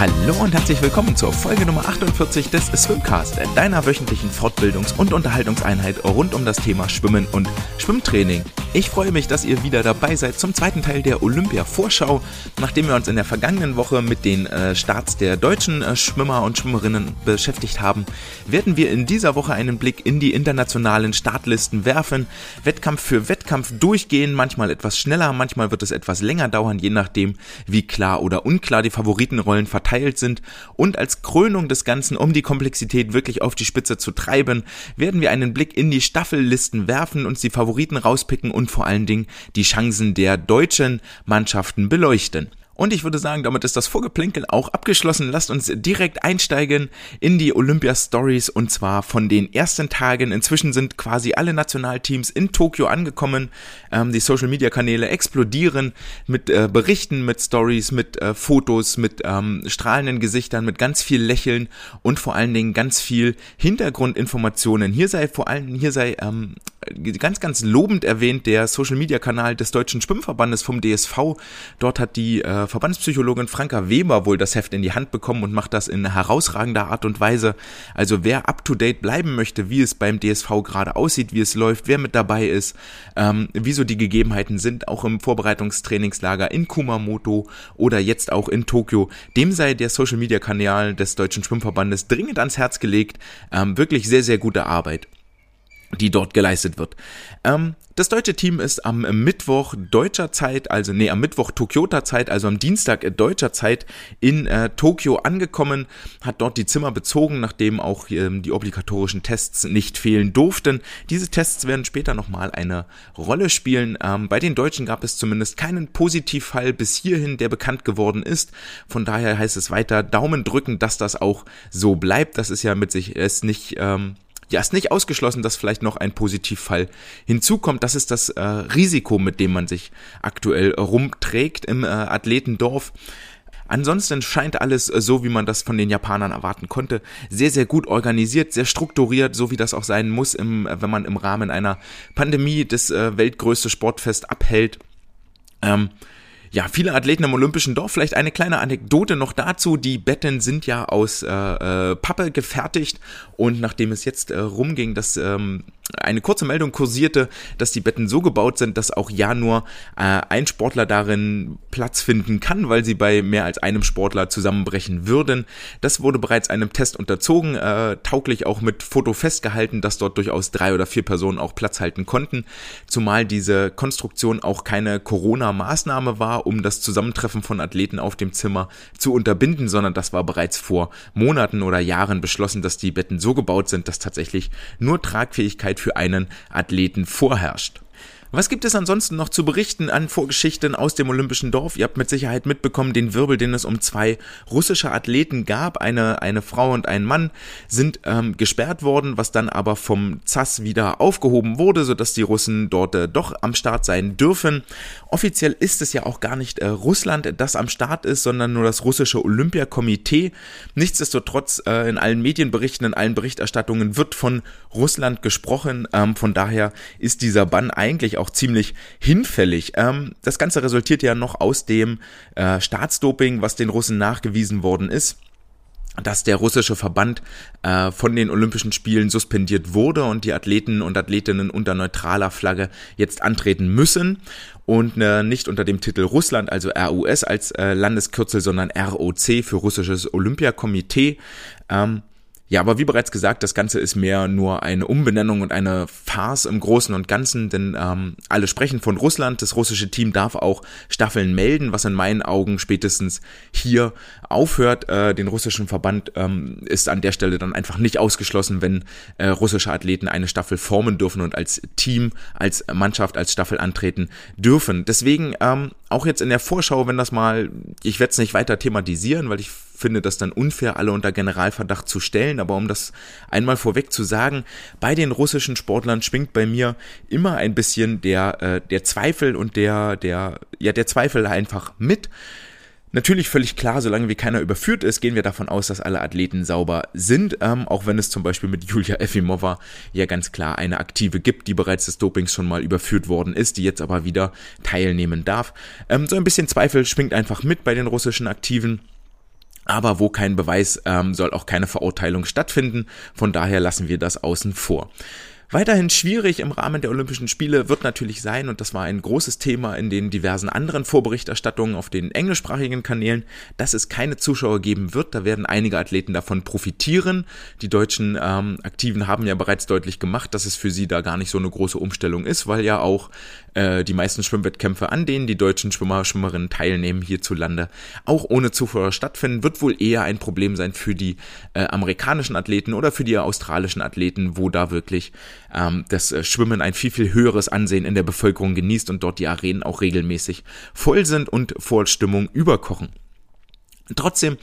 Hallo und herzlich willkommen zur Folge Nummer 48 des Swimcast, deiner wöchentlichen Fortbildungs- und Unterhaltungseinheit rund um das Thema Schwimmen und Schwimmtraining. Ich freue mich, dass ihr wieder dabei seid zum zweiten Teil der Olympia-Vorschau. Nachdem wir uns in der vergangenen Woche mit den äh, Starts der deutschen äh, Schwimmer und Schwimmerinnen beschäftigt haben, werden wir in dieser Woche einen Blick in die internationalen Startlisten werfen, Wettkampf für Wettkampf durchgehen, manchmal etwas schneller, manchmal wird es etwas länger dauern, je nachdem, wie klar oder unklar die Favoritenrollen verteilt sind. Und als Krönung des Ganzen, um die Komplexität wirklich auf die Spitze zu treiben, werden wir einen Blick in die Staffellisten werfen, uns die Favoriten rauspicken und vor allen Dingen die Chancen der deutschen Mannschaften beleuchten. Und ich würde sagen, damit ist das Vorgeplänkel auch abgeschlossen. Lasst uns direkt einsteigen in die Olympia Stories und zwar von den ersten Tagen. Inzwischen sind quasi alle Nationalteams in Tokio angekommen. Ähm, die Social Media Kanäle explodieren mit äh, Berichten, mit Stories, mit äh, Fotos, mit ähm, strahlenden Gesichtern, mit ganz viel Lächeln und vor allen Dingen ganz viel Hintergrundinformationen. Hier sei vor allem, hier sei ähm, ganz, ganz lobend erwähnt der Social Media Kanal des Deutschen Schwimmverbandes vom DSV. Dort hat die äh, Verbandspsychologin Franka Weber wohl das Heft in die Hand bekommen und macht das in herausragender Art und Weise. Also wer up to date bleiben möchte, wie es beim DSV gerade aussieht, wie es läuft, wer mit dabei ist, ähm, wieso die Gegebenheiten sind, auch im Vorbereitungstrainingslager in Kumamoto oder jetzt auch in Tokio, dem sei der Social Media Kanal des Deutschen Schwimmverbandes dringend ans Herz gelegt. Ähm, wirklich sehr, sehr gute Arbeit die dort geleistet wird. Ähm, das deutsche Team ist am Mittwoch deutscher Zeit, also nee, am Mittwoch Tokioter Zeit, also am Dienstag deutscher Zeit in äh, Tokio angekommen, hat dort die Zimmer bezogen, nachdem auch ähm, die obligatorischen Tests nicht fehlen durften. Diese Tests werden später nochmal eine Rolle spielen. Ähm, bei den Deutschen gab es zumindest keinen Positivfall bis hierhin, der bekannt geworden ist. Von daher heißt es weiter Daumen drücken, dass das auch so bleibt. Das ist ja mit sich es nicht ähm, ja, ist nicht ausgeschlossen, dass vielleicht noch ein Positivfall hinzukommt. Das ist das äh, Risiko, mit dem man sich aktuell rumträgt im äh, Athletendorf. Ansonsten scheint alles äh, so, wie man das von den Japanern erwarten konnte, sehr, sehr gut organisiert, sehr strukturiert, so wie das auch sein muss, im, äh, wenn man im Rahmen einer Pandemie das äh, weltgrößte Sportfest abhält. Ähm, ja, viele Athleten im Olympischen Dorf. Vielleicht eine kleine Anekdote noch dazu. Die Betten sind ja aus äh, äh, Pappe gefertigt und nachdem es jetzt äh, rumging, dass ähm, eine kurze Meldung kursierte, dass die Betten so gebaut sind, dass auch ja nur äh, ein Sportler darin Platz finden kann, weil sie bei mehr als einem Sportler zusammenbrechen würden. Das wurde bereits einem Test unterzogen, äh, tauglich auch mit Foto festgehalten, dass dort durchaus drei oder vier Personen auch Platz halten konnten, zumal diese Konstruktion auch keine Corona-Maßnahme war, um das Zusammentreffen von Athleten auf dem Zimmer zu unterbinden, sondern das war bereits vor Monaten oder Jahren beschlossen, dass die Betten so gebaut sind, dass tatsächlich nur Tragfähigkeit für einen Athleten vorherrscht. Was gibt es ansonsten noch zu berichten an Vorgeschichten aus dem Olympischen Dorf? Ihr habt mit Sicherheit mitbekommen, den Wirbel, den es um zwei russische Athleten gab. Eine, eine Frau und ein Mann sind ähm, gesperrt worden, was dann aber vom ZAS wieder aufgehoben wurde, sodass die Russen dort äh, doch am Start sein dürfen. Offiziell ist es ja auch gar nicht äh, Russland, das am Start ist, sondern nur das russische Olympiakomitee. Nichtsdestotrotz äh, in allen Medienberichten, in allen Berichterstattungen wird von Russland gesprochen. Ähm, von daher ist dieser Bann eigentlich auch ziemlich hinfällig. Ähm, das Ganze resultiert ja noch aus dem äh, Staatsdoping, was den Russen nachgewiesen worden ist dass der russische Verband äh, von den Olympischen Spielen suspendiert wurde und die Athleten und Athletinnen unter neutraler Flagge jetzt antreten müssen und äh, nicht unter dem Titel Russland, also RUS als äh, Landeskürzel, sondern ROC für russisches Olympiakomitee. Ähm, ja, aber wie bereits gesagt, das Ganze ist mehr nur eine Umbenennung und eine Farce im Großen und Ganzen, denn ähm, alle sprechen von Russland. Das russische Team darf auch Staffeln melden, was in meinen Augen spätestens hier aufhört. Äh, den russischen Verband ähm, ist an der Stelle dann einfach nicht ausgeschlossen, wenn äh, russische Athleten eine Staffel formen dürfen und als Team, als Mannschaft, als Staffel antreten dürfen. Deswegen ähm, auch jetzt in der Vorschau, wenn das mal, ich werde es nicht weiter thematisieren, weil ich finde das dann unfair, alle unter Generalverdacht zu stellen. Aber um das einmal vorweg zu sagen, bei den russischen Sportlern schwingt bei mir immer ein bisschen der, äh, der Zweifel und der, der, ja, der Zweifel einfach mit. Natürlich völlig klar, solange wie keiner überführt ist, gehen wir davon aus, dass alle Athleten sauber sind, ähm, auch wenn es zum Beispiel mit Julia Efimova ja ganz klar eine Aktive gibt, die bereits des Dopings schon mal überführt worden ist, die jetzt aber wieder teilnehmen darf. Ähm, so ein bisschen Zweifel schwingt einfach mit bei den russischen Aktiven. Aber wo kein Beweis, ähm, soll auch keine Verurteilung stattfinden. Von daher lassen wir das außen vor. Weiterhin schwierig im Rahmen der Olympischen Spiele wird natürlich sein, und das war ein großes Thema in den diversen anderen Vorberichterstattungen auf den englischsprachigen Kanälen, dass es keine Zuschauer geben wird. Da werden einige Athleten davon profitieren. Die deutschen ähm, Aktiven haben ja bereits deutlich gemacht, dass es für sie da gar nicht so eine große Umstellung ist, weil ja auch äh, die meisten Schwimmwettkämpfe, an denen die deutschen Schwimmer, Schwimmerinnen teilnehmen hierzulande, auch ohne Zuschauer stattfinden, wird wohl eher ein Problem sein für die äh, amerikanischen Athleten oder für die australischen Athleten, wo da wirklich ähm, das äh, Schwimmen ein viel, viel höheres Ansehen in der Bevölkerung genießt und dort die Arenen auch regelmäßig voll sind und vor Stimmung überkochen. Trotzdem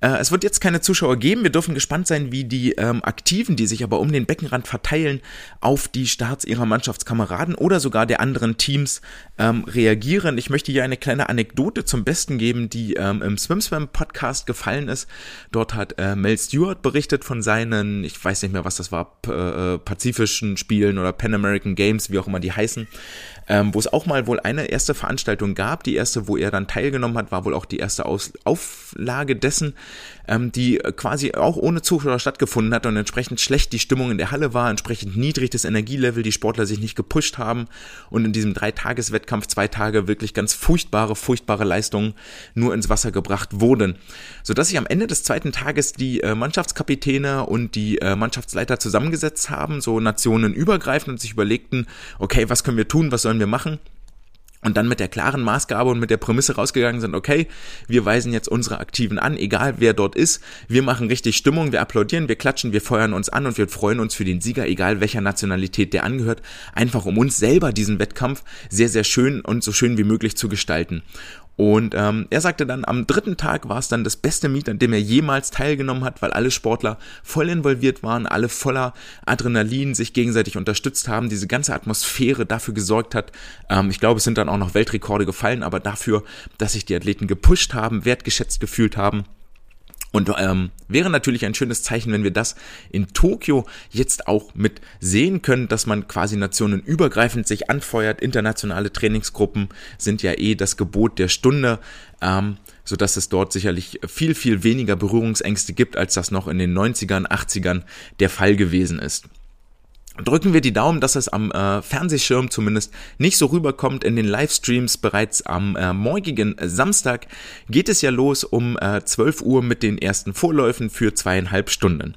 äh, es wird jetzt keine Zuschauer geben. Wir dürfen gespannt sein, wie die ähm, Aktiven, die sich aber um den Beckenrand verteilen, auf die Starts ihrer Mannschaftskameraden oder sogar der anderen Teams ähm, reagieren. Ich möchte hier eine kleine Anekdote zum Besten geben, die ähm, im Swim Swim Podcast gefallen ist. Dort hat äh, Mel Stewart berichtet von seinen, ich weiß nicht mehr, was das war, äh, pazifischen Spielen oder Pan American Games, wie auch immer die heißen ähm, wo es auch mal wohl eine erste Veranstaltung gab. Die erste, wo er dann teilgenommen hat, war wohl auch die erste Aus Auflage dessen, ähm, die quasi auch ohne Zuschauer stattgefunden hat und entsprechend schlecht die Stimmung in der Halle war, entsprechend niedrig das Energielevel, die Sportler sich nicht gepusht haben und in diesem Dreitageswettkampf zwei Tage wirklich ganz furchtbare, furchtbare Leistungen nur ins Wasser gebracht wurden. Sodass sich am Ende des zweiten Tages die äh, Mannschaftskapitäne und die äh, Mannschaftsleiter zusammengesetzt haben, so nationenübergreifend und sich überlegten, okay, was können wir tun, was sollen wir machen? Und dann mit der klaren Maßgabe und mit der Prämisse rausgegangen sind, okay, wir weisen jetzt unsere Aktiven an, egal wer dort ist, wir machen richtig Stimmung, wir applaudieren, wir klatschen, wir feuern uns an und wir freuen uns für den Sieger, egal welcher Nationalität der angehört, einfach um uns selber diesen Wettkampf sehr, sehr schön und so schön wie möglich zu gestalten. Und ähm, er sagte dann, am dritten Tag war es dann das beste Meet, an dem er jemals teilgenommen hat, weil alle Sportler voll involviert waren, alle voller Adrenalin sich gegenseitig unterstützt haben, diese ganze Atmosphäre dafür gesorgt hat. Ähm, ich glaube, es sind dann auch noch Weltrekorde gefallen, aber dafür, dass sich die Athleten gepusht haben, wertgeschätzt gefühlt haben und ähm, wäre natürlich ein schönes Zeichen, wenn wir das in Tokio jetzt auch mit sehen können, dass man quasi nationenübergreifend sich anfeuert. Internationale Trainingsgruppen sind ja eh das Gebot der Stunde, ähm, so dass es dort sicherlich viel, viel weniger Berührungsängste gibt, als das noch in den 90ern, 80ern der Fall gewesen ist drücken wir die Daumen, dass es am äh, Fernsehschirm zumindest nicht so rüberkommt. In den Livestreams bereits am äh, morgigen Samstag geht es ja los um äh, 12 Uhr mit den ersten Vorläufen für zweieinhalb Stunden.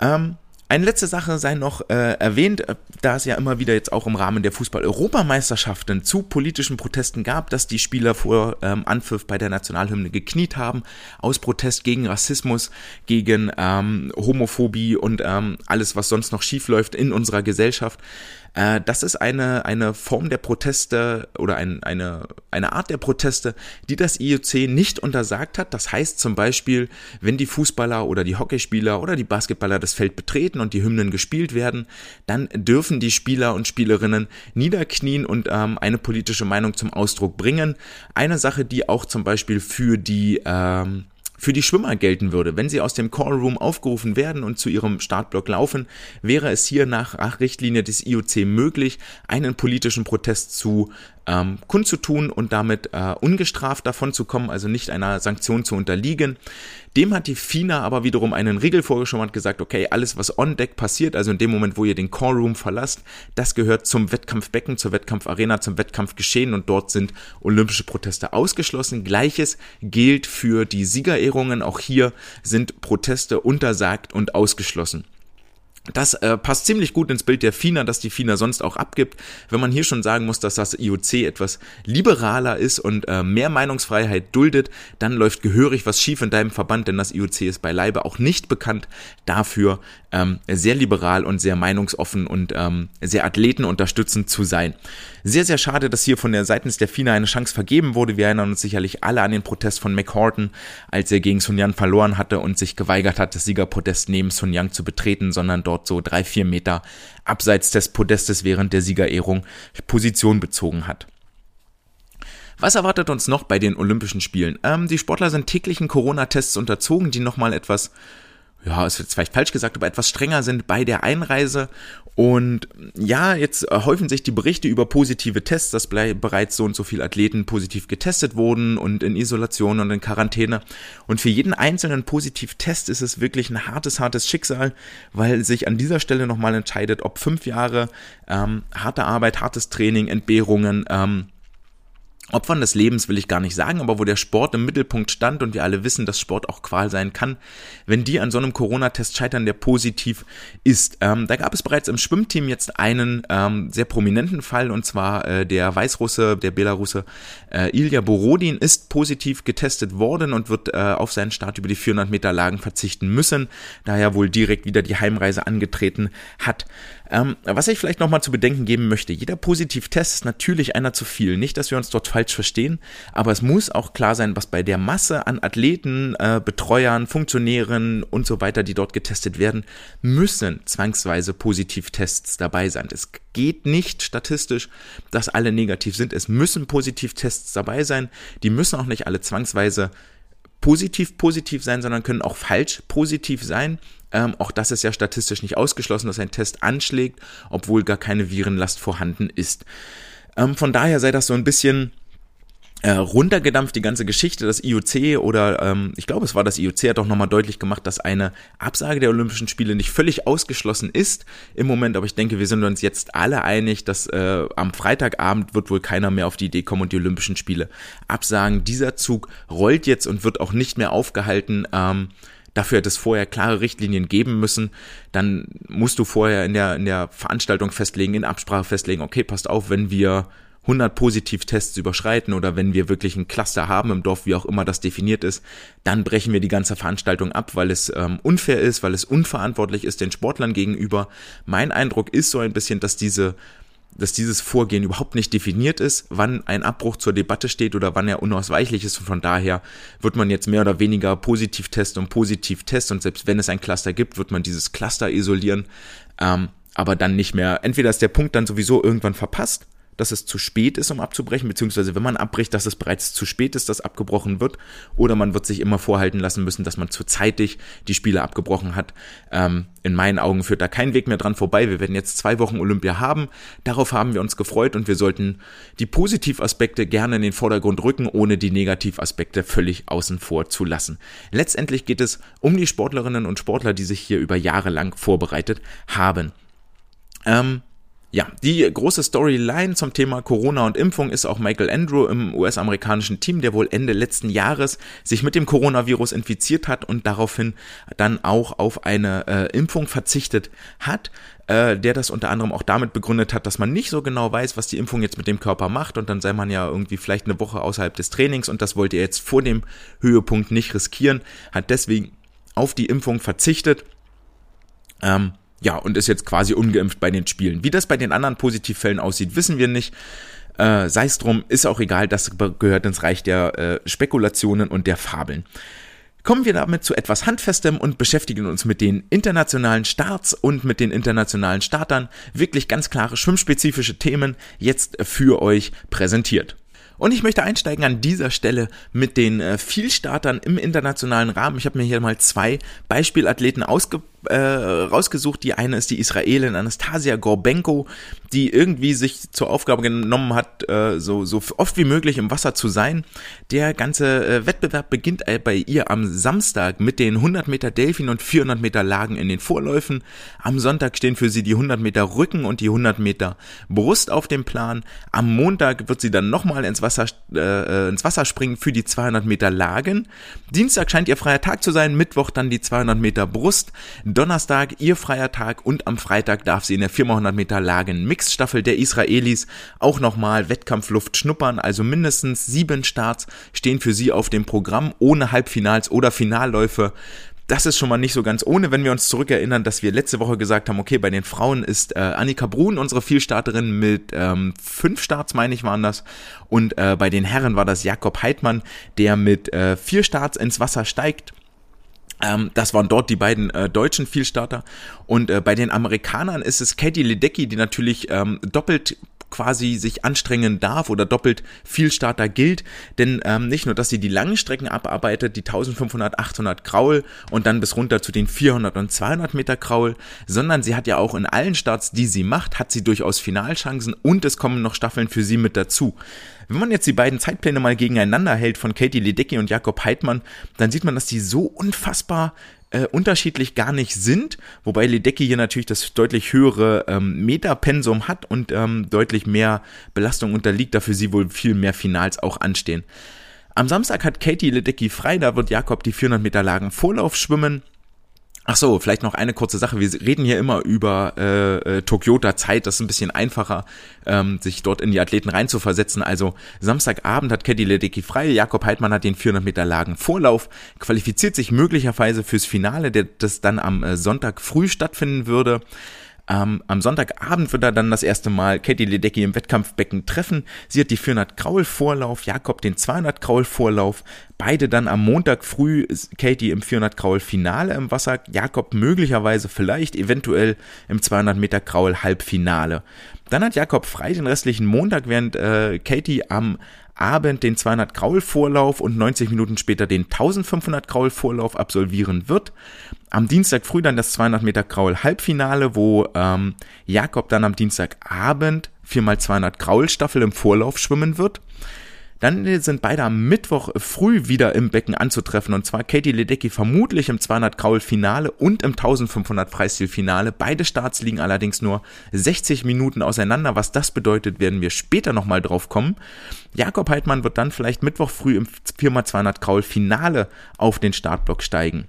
Ähm, eine letzte Sache sei noch äh, erwähnt, äh, da es ja immer wieder jetzt auch im Rahmen der Fußball-Europameisterschaften zu politischen Protesten gab, dass die Spieler vor ähm, Anpfiff bei der Nationalhymne gekniet haben, aus Protest gegen Rassismus, gegen ähm, Homophobie und ähm, alles, was sonst noch schiefläuft in unserer Gesellschaft. Äh, das ist eine, eine Form der Proteste oder ein, eine, eine Art der Proteste, die das IOC nicht untersagt hat. Das heißt zum Beispiel, wenn die Fußballer oder die Hockeyspieler oder die Basketballer das Feld betreten und die Hymnen gespielt werden, dann dürfen die Spieler und Spielerinnen niederknien und ähm, eine politische Meinung zum Ausdruck bringen. Eine Sache, die auch zum Beispiel für die ähm, für die Schwimmer gelten würde. Wenn sie aus dem Callroom aufgerufen werden und zu ihrem Startblock laufen, wäre es hier nach Richtlinie des IOC möglich, einen politischen Protest zu ähm, kundzutun und damit äh, ungestraft davon zu kommen, also nicht einer Sanktion zu unterliegen. Dem hat die FINA aber wiederum einen Riegel vorgeschoben und gesagt, okay, alles was on deck passiert, also in dem Moment, wo ihr den Callroom verlasst, das gehört zum Wettkampfbecken, zur Wettkampfarena, zum Wettkampfgeschehen und dort sind olympische Proteste ausgeschlossen. Gleiches gilt für die Siegerehrungen. Auch hier sind Proteste untersagt und ausgeschlossen. Das äh, passt ziemlich gut ins Bild der FINA, das die FINA sonst auch abgibt. Wenn man hier schon sagen muss, dass das IOC etwas liberaler ist und äh, mehr Meinungsfreiheit duldet, dann läuft gehörig was schief in deinem Verband, denn das IOC ist beileibe auch nicht bekannt dafür, ähm, sehr liberal und sehr meinungsoffen und ähm, sehr athletenunterstützend zu sein. Sehr, sehr schade, dass hier von der seitens der FINA eine Chance vergeben wurde. Wir erinnern uns sicherlich alle an den Protest von McHorton, als er gegen Sun Yan verloren hatte und sich geweigert hat, das Siegerpodest neben Sun Yang zu betreten, sondern dort so drei, vier Meter abseits des Podestes während der Siegerehrung Position bezogen hat. Was erwartet uns noch bei den Olympischen Spielen? Ähm, die Sportler sind täglichen Corona-Tests unterzogen, die nochmal etwas ja, es wird vielleicht falsch gesagt, aber etwas strenger sind bei der Einreise. Und ja, jetzt häufen sich die Berichte über positive Tests, dass bereits so und so viele Athleten positiv getestet wurden und in Isolation und in Quarantäne. Und für jeden einzelnen Positivtest ist es wirklich ein hartes, hartes Schicksal, weil sich an dieser Stelle nochmal entscheidet, ob fünf Jahre ähm, harte Arbeit, hartes Training, Entbehrungen, ähm, Opfern des Lebens will ich gar nicht sagen, aber wo der Sport im Mittelpunkt stand und wir alle wissen, dass Sport auch Qual sein kann, wenn die an so einem Corona-Test scheitern, der positiv ist. Ähm, da gab es bereits im Schwimmteam jetzt einen ähm, sehr prominenten Fall und zwar äh, der Weißrusse, der Belarusse äh, Ilya Borodin ist positiv getestet worden und wird äh, auf seinen Start über die 400 Meter Lagen verzichten müssen, da er wohl direkt wieder die Heimreise angetreten hat. Ähm, was ich vielleicht nochmal zu bedenken geben möchte, jeder Positivtest ist natürlich einer zu viel. Nicht, dass wir uns dort falsch verstehen, aber es muss auch klar sein, was bei der Masse an Athleten, äh, Betreuern, Funktionären und so weiter, die dort getestet werden, müssen zwangsweise Positivtests dabei sein. Es geht nicht statistisch, dass alle negativ sind. Es müssen Positivtests dabei sein. Die müssen auch nicht alle zwangsweise positiv positiv sein, sondern können auch falsch positiv sein. Ähm, auch das ist ja statistisch nicht ausgeschlossen, dass ein Test anschlägt, obwohl gar keine Virenlast vorhanden ist. Ähm, von daher sei das so ein bisschen äh, runtergedampft die ganze Geschichte. Das IOC oder ähm, ich glaube, es war das IOC hat auch nochmal deutlich gemacht, dass eine Absage der Olympischen Spiele nicht völlig ausgeschlossen ist im Moment. Aber ich denke, wir sind uns jetzt alle einig, dass äh, am Freitagabend wird wohl keiner mehr auf die Idee kommen und die Olympischen Spiele absagen. Dieser Zug rollt jetzt und wird auch nicht mehr aufgehalten. Ähm, Dafür hätte es vorher klare Richtlinien geben müssen. Dann musst du vorher in der, in der Veranstaltung festlegen, in Absprache festlegen, okay, passt auf, wenn wir 100 Positivtests überschreiten oder wenn wir wirklich ein Cluster haben im Dorf, wie auch immer das definiert ist, dann brechen wir die ganze Veranstaltung ab, weil es ähm, unfair ist, weil es unverantwortlich ist den Sportlern gegenüber. Mein Eindruck ist so ein bisschen, dass diese dass dieses Vorgehen überhaupt nicht definiert ist, wann ein Abbruch zur Debatte steht oder wann er unausweichlich ist. Und von daher wird man jetzt mehr oder weniger Positivtest und Positivtest und selbst wenn es ein Cluster gibt, wird man dieses Cluster isolieren, ähm, aber dann nicht mehr. Entweder ist der Punkt dann sowieso irgendwann verpasst dass es zu spät ist, um abzubrechen, beziehungsweise wenn man abbricht, dass es bereits zu spät ist, dass abgebrochen wird, oder man wird sich immer vorhalten lassen müssen, dass man zu zeitig die Spiele abgebrochen hat. Ähm, in meinen Augen führt da kein Weg mehr dran vorbei. Wir werden jetzt zwei Wochen Olympia haben. Darauf haben wir uns gefreut und wir sollten die Positivaspekte gerne in den Vordergrund rücken, ohne die Negativaspekte völlig außen vor zu lassen. Letztendlich geht es um die Sportlerinnen und Sportler, die sich hier über Jahre lang vorbereitet haben. Ähm, ja, die große Storyline zum Thema Corona und Impfung ist auch Michael Andrew im US-amerikanischen Team, der wohl Ende letzten Jahres sich mit dem Coronavirus infiziert hat und daraufhin dann auch auf eine äh, Impfung verzichtet hat äh, der das unter anderem auch damit begründet hat, dass man nicht so genau weiß, was die Impfung jetzt mit dem Körper macht und dann sei man ja irgendwie vielleicht eine Woche außerhalb des Trainings und das wollte er jetzt vor dem Höhepunkt nicht riskieren, hat deswegen auf die Impfung verzichtet. Ähm, ja, und ist jetzt quasi ungeimpft bei den Spielen. Wie das bei den anderen Positivfällen aussieht, wissen wir nicht. Äh, Sei es drum, ist auch egal, das gehört ins Reich der äh, Spekulationen und der Fabeln. Kommen wir damit zu etwas Handfestem und beschäftigen uns mit den internationalen Starts und mit den internationalen Startern. Wirklich ganz klare schwimmspezifische Themen jetzt für euch präsentiert. Und ich möchte einsteigen an dieser Stelle mit den äh, Vielstartern im internationalen Rahmen. Ich habe mir hier mal zwei Beispielathleten ausge äh, rausgesucht. Die eine ist die Israelin Anastasia Gorbenko, die irgendwie sich zur Aufgabe genommen hat, äh, so, so oft wie möglich im Wasser zu sein. Der ganze äh, Wettbewerb beginnt äh, bei ihr am Samstag mit den 100 Meter Delfin und 400 Meter Lagen in den Vorläufen. Am Sonntag stehen für sie die 100 Meter Rücken und die 100 Meter Brust auf dem Plan. Am Montag wird sie dann nochmal ins äh, äh, ins Wasser springen für die 200 Meter Lagen. Dienstag scheint ihr freier Tag zu sein, Mittwoch dann die 200 Meter Brust. Donnerstag ihr freier Tag und am Freitag darf sie in der 4x100 Meter Lagen Mixstaffel der Israelis auch nochmal Wettkampfluft schnuppern. Also mindestens sieben Starts stehen für sie auf dem Programm ohne Halbfinals oder Finalläufe. Das ist schon mal nicht so ganz ohne, wenn wir uns zurückerinnern, dass wir letzte Woche gesagt haben, okay, bei den Frauen ist äh, Annika Brun unsere Vielstarterin mit ähm, fünf Starts, meine ich, waren das. Und äh, bei den Herren war das Jakob Heidmann, der mit äh, vier Starts ins Wasser steigt. Ähm, das waren dort die beiden äh, deutschen Vielstarter. Und äh, bei den Amerikanern ist es Katie Ledecky, die natürlich ähm, doppelt quasi sich anstrengen darf oder doppelt viel Starter gilt, denn ähm, nicht nur, dass sie die langen Strecken abarbeitet, die 1500, 800 Kraul und dann bis runter zu den 400 und 200 Meter Kraul, sondern sie hat ja auch in allen Starts, die sie macht, hat sie durchaus Finalchancen und es kommen noch Staffeln für sie mit dazu. Wenn man jetzt die beiden Zeitpläne mal gegeneinander hält von Katie Ledecky und Jakob Heidmann, dann sieht man, dass die so unfassbar äh, unterschiedlich gar nicht sind, wobei Ledecky hier natürlich das deutlich höhere ähm, Metapensum hat und ähm, deutlich mehr Belastung unterliegt, dafür sie wohl viel mehr Finals auch anstehen. Am Samstag hat Katie Ledecky frei, da wird Jakob die 400 Meter Lagen Vorlauf schwimmen. Ach so, vielleicht noch eine kurze Sache. Wir reden hier immer über äh, äh, Tokyota Zeit. Das ist ein bisschen einfacher, ähm, sich dort in die Athleten reinzuversetzen. Also Samstagabend hat Caddy Ledecky frei. Jakob Heidmann hat den 400 Meter Lagen Vorlauf, qualifiziert sich möglicherweise fürs Finale, der das dann am äh, Sonntag früh stattfinden würde. Ähm, am Sonntagabend wird er dann das erste Mal Katie Ledecky im Wettkampfbecken treffen. Sie hat die 400 Kraul Vorlauf, Jakob den 200 Kraul Vorlauf. Beide dann am Montag früh Katie im 400 Kraul Finale im Wasser, Jakob möglicherweise vielleicht eventuell im 200 Meter Kraul Halbfinale. Dann hat Jakob frei den restlichen Montag, während äh, Katie am Abend den 200 Kraul Vorlauf und 90 Minuten später den 1500 Kraul Vorlauf absolvieren wird. Am Dienstag früh dann das 200 Meter Kraul Halbfinale, wo ähm, Jakob dann am Dienstagabend 4x200 Kraul Staffel im Vorlauf schwimmen wird. Dann sind beide am Mittwoch früh wieder im Becken anzutreffen und zwar Katie Ledecky vermutlich im 200 Kraul Finale und im 1500 Freistil Finale. Beide Starts liegen allerdings nur 60 Minuten auseinander. Was das bedeutet, werden wir später nochmal drauf kommen. Jakob Heidmann wird dann vielleicht Mittwoch früh im 4x200 Kraul Finale auf den Startblock steigen.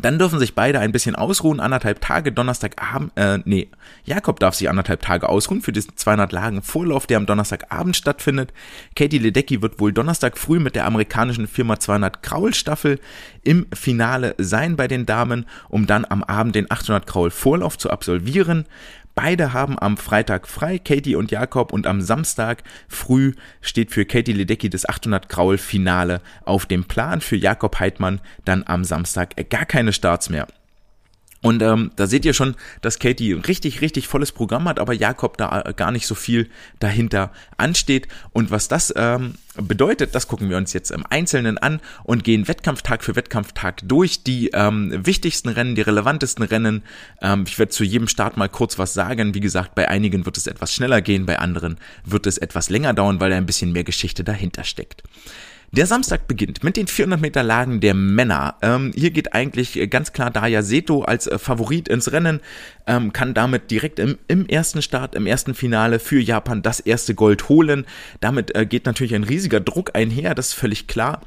Dann dürfen sich beide ein bisschen ausruhen, anderthalb Tage, Donnerstagabend, äh, nee, Jakob darf sich anderthalb Tage ausruhen für diesen 200 Lagen Vorlauf, der am Donnerstagabend stattfindet. Katie Ledecky wird wohl Donnerstag früh mit der amerikanischen Firma 200 Kraul Staffel im Finale sein bei den Damen, um dann am Abend den 800 Kraul Vorlauf zu absolvieren. Beide haben am Freitag frei, Katie und Jakob, und am Samstag früh steht für Katie Ledecky das 800 Graul Finale auf dem Plan. Für Jakob Heidmann dann am Samstag gar keine Starts mehr. Und ähm, da seht ihr schon, dass Katie richtig, richtig volles Programm hat, aber Jakob da äh, gar nicht so viel dahinter ansteht. Und was das ähm, bedeutet, das gucken wir uns jetzt im Einzelnen an und gehen Wettkampftag für Wettkampftag durch. Die ähm, wichtigsten Rennen, die relevantesten Rennen. Ähm, ich werde zu jedem Start mal kurz was sagen. Wie gesagt, bei einigen wird es etwas schneller gehen, bei anderen wird es etwas länger dauern, weil da ein bisschen mehr Geschichte dahinter steckt. Der Samstag beginnt mit den 400 Meter Lagen der Männer. Ähm, hier geht eigentlich ganz klar Daya Seto als äh, Favorit ins Rennen, ähm, kann damit direkt im, im, ersten Start, im ersten Finale für Japan das erste Gold holen. Damit äh, geht natürlich ein riesiger Druck einher, das ist völlig klar.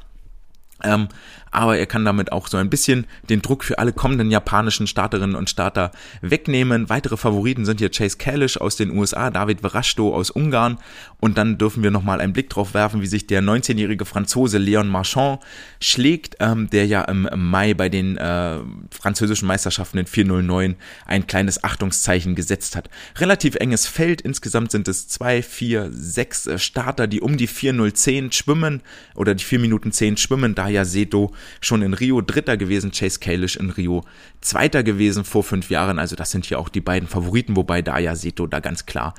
Ähm, aber er kann damit auch so ein bisschen den Druck für alle kommenden japanischen Starterinnen und Starter wegnehmen. Weitere Favoriten sind hier Chase Kalish aus den USA, David Verashto aus Ungarn und dann dürfen wir nochmal einen Blick drauf werfen, wie sich der 19-jährige Franzose Leon Marchand schlägt, ähm, der ja im, Mai bei den äh, französischen Meisterschaften in 409 ein kleines Achtungszeichen gesetzt hat. Relativ enges Feld, insgesamt sind es zwei, vier, sechs äh, Starter, die um die 4010 schwimmen oder die 4 Minuten 10 schwimmen. Daya Seto schon in Rio Dritter gewesen, Chase Kalish in Rio Zweiter gewesen vor fünf Jahren. Also das sind hier auch die beiden Favoriten, wobei Daya Seto da ganz klar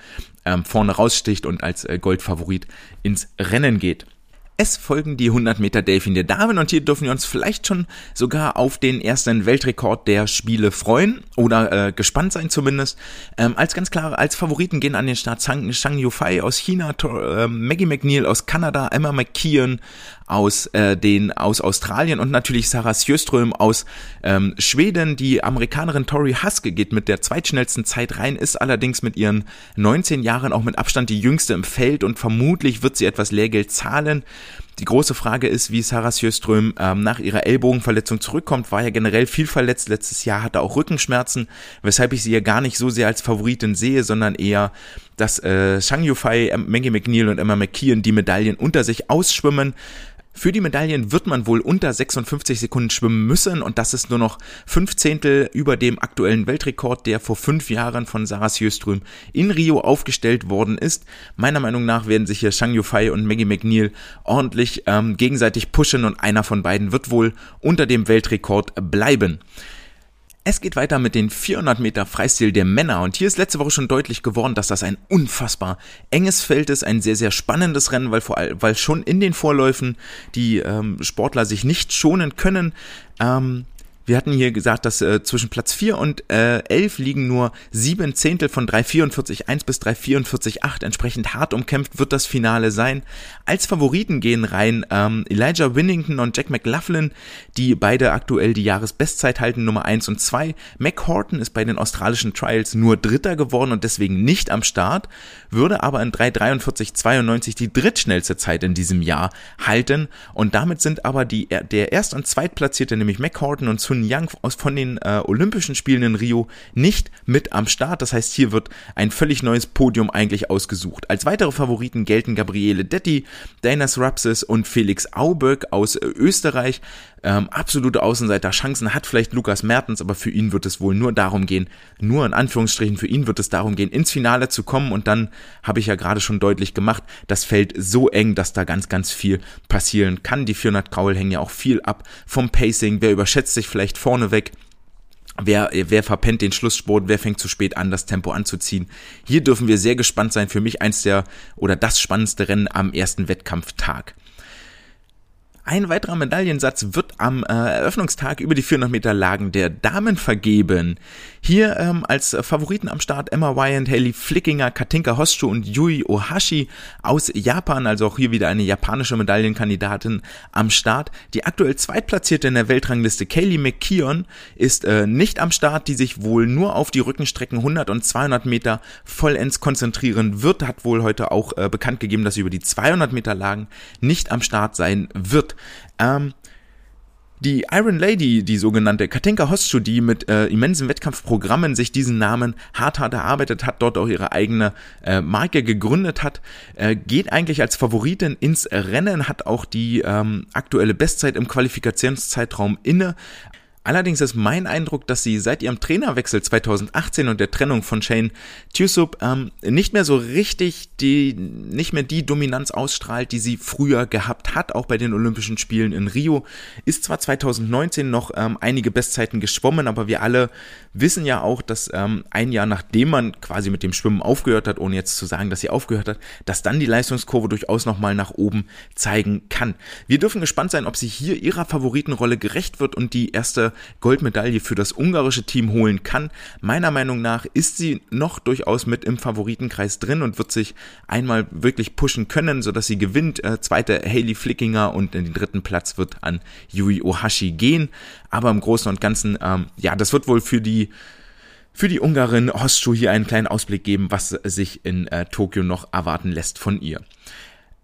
ähm, vorne raussticht und als äh, Goldfavorit ins Rennen geht. Es folgen die 100 Meter Delfin der Damen und hier dürfen wir uns vielleicht schon sogar auf den ersten Weltrekord der Spiele freuen oder äh, gespannt sein zumindest. Ähm, als ganz klar, als Favoriten gehen an den Start Shang, Yufei aus China, äh, Maggie McNeil aus Kanada, Emma McKeon aus äh, den aus Australien und natürlich Sarah Sjöström aus ähm, Schweden. Die Amerikanerin Tori Haske geht mit der zweitschnellsten Zeit rein, ist allerdings mit ihren 19 Jahren auch mit Abstand die jüngste im Feld und vermutlich wird sie etwas Lehrgeld zahlen. Die große Frage ist, wie Sarah Sjöström ähm, nach ihrer Ellbogenverletzung zurückkommt. War ja generell viel verletzt. Letztes Jahr hatte auch Rückenschmerzen, weshalb ich sie ja gar nicht so sehr als Favoritin sehe, sondern eher, dass äh, Shang Yufei, Maggie McNeil und Emma McKeon die Medaillen unter sich ausschwimmen. Für die Medaillen wird man wohl unter 56 Sekunden schwimmen müssen und das ist nur noch fünf Zehntel über dem aktuellen Weltrekord, der vor fünf Jahren von Sarah Sjöström in Rio aufgestellt worden ist. Meiner Meinung nach werden sich hier Shang Yufei und Maggie McNeil ordentlich ähm, gegenseitig pushen und einer von beiden wird wohl unter dem Weltrekord bleiben. Es geht weiter mit den 400 Meter Freistil der Männer und hier ist letzte Woche schon deutlich geworden, dass das ein unfassbar enges Feld ist, ein sehr, sehr spannendes Rennen, weil, vor allem, weil schon in den Vorläufen die ähm, Sportler sich nicht schonen können. Ähm, wir hatten hier gesagt, dass äh, zwischen Platz 4 und äh, 11 liegen nur sieben Zehntel von 3,44,1 bis 3,44,8. Entsprechend hart umkämpft wird das Finale sein. Als Favoriten gehen rein ähm, Elijah Winnington und Jack McLaughlin, die beide aktuell die Jahresbestzeit halten, Nummer 1 und 2. Mac Horton ist bei den australischen Trials nur Dritter geworden und deswegen nicht am Start, würde aber in 3,43,92 die drittschnellste Zeit in diesem Jahr halten. Und damit sind aber die, der Erst- und Zweitplatzierte, nämlich Mac Horton und Sun Sun Yang von den äh, Olympischen Spielen in Rio nicht mit am Start. Das heißt, hier wird ein völlig neues Podium eigentlich ausgesucht. Als weitere Favoriten gelten Gabriele Detti, Dainas Rapsis und Felix Auberg aus äh, Österreich. Ähm, absolute Außenseiter Chancen hat vielleicht Lukas Mertens, aber für ihn wird es wohl nur darum gehen, nur in Anführungsstrichen für ihn wird es darum gehen, ins Finale zu kommen und dann habe ich ja gerade schon deutlich gemacht, das Feld so eng, dass da ganz, ganz viel passieren kann. Die 400 Kraul hängen ja auch viel ab vom Pacing, wer überschätzt sich vielleicht vorneweg. Wer, wer verpennt den Schlusssport, wer fängt zu spät an, das Tempo anzuziehen. Hier dürfen wir sehr gespannt sein. Für mich eins der oder das spannendste Rennen am ersten Wettkampftag. Ein weiterer Medaillensatz wird am äh, Eröffnungstag über die 400 Meter Lagen der Damen vergeben. Hier ähm, als Favoriten am Start Emma Wyand, Haley Flickinger, Katinka Hoschu und Yui Ohashi aus Japan, also auch hier wieder eine japanische Medaillenkandidatin am Start. Die aktuell zweitplatzierte in der Weltrangliste Kaylee McKeon ist äh, nicht am Start, die sich wohl nur auf die Rückenstrecken 100 und 200 Meter vollends konzentrieren wird, hat wohl heute auch äh, bekannt gegeben, dass sie über die 200 Meter Lagen nicht am Start sein wird. Ähm, die Iron Lady, die sogenannte Katinka Hostschuh, die mit äh, immensen Wettkampfprogrammen sich diesen Namen hart hart erarbeitet hat, dort auch ihre eigene äh, Marke gegründet hat, äh, geht eigentlich als Favoritin ins Rennen, hat auch die ähm, aktuelle Bestzeit im Qualifikationszeitraum inne. Allerdings ist mein Eindruck, dass sie seit ihrem Trainerwechsel 2018 und der Trennung von Shane Tusup ähm, nicht mehr so richtig die, nicht mehr die Dominanz ausstrahlt, die sie früher gehabt hat, auch bei den Olympischen Spielen in Rio. Ist zwar 2019 noch ähm, einige Bestzeiten geschwommen, aber wir alle wissen ja auch, dass ähm, ein Jahr nachdem man quasi mit dem Schwimmen aufgehört hat, ohne jetzt zu sagen, dass sie aufgehört hat, dass dann die Leistungskurve durchaus nochmal nach oben zeigen kann. Wir dürfen gespannt sein, ob sie hier ihrer Favoritenrolle gerecht wird und die erste Goldmedaille für das ungarische Team holen kann. Meiner Meinung nach ist sie noch durchaus mit im Favoritenkreis drin und wird sich einmal wirklich pushen können, sodass sie gewinnt. Äh, zweite Hayley Flickinger und den dritten Platz wird an Yui Ohashi gehen. Aber im Großen und Ganzen, ähm, ja, das wird wohl für die für die Ungarin Hostschuh hier einen kleinen Ausblick geben, was sich in äh, Tokio noch erwarten lässt von ihr.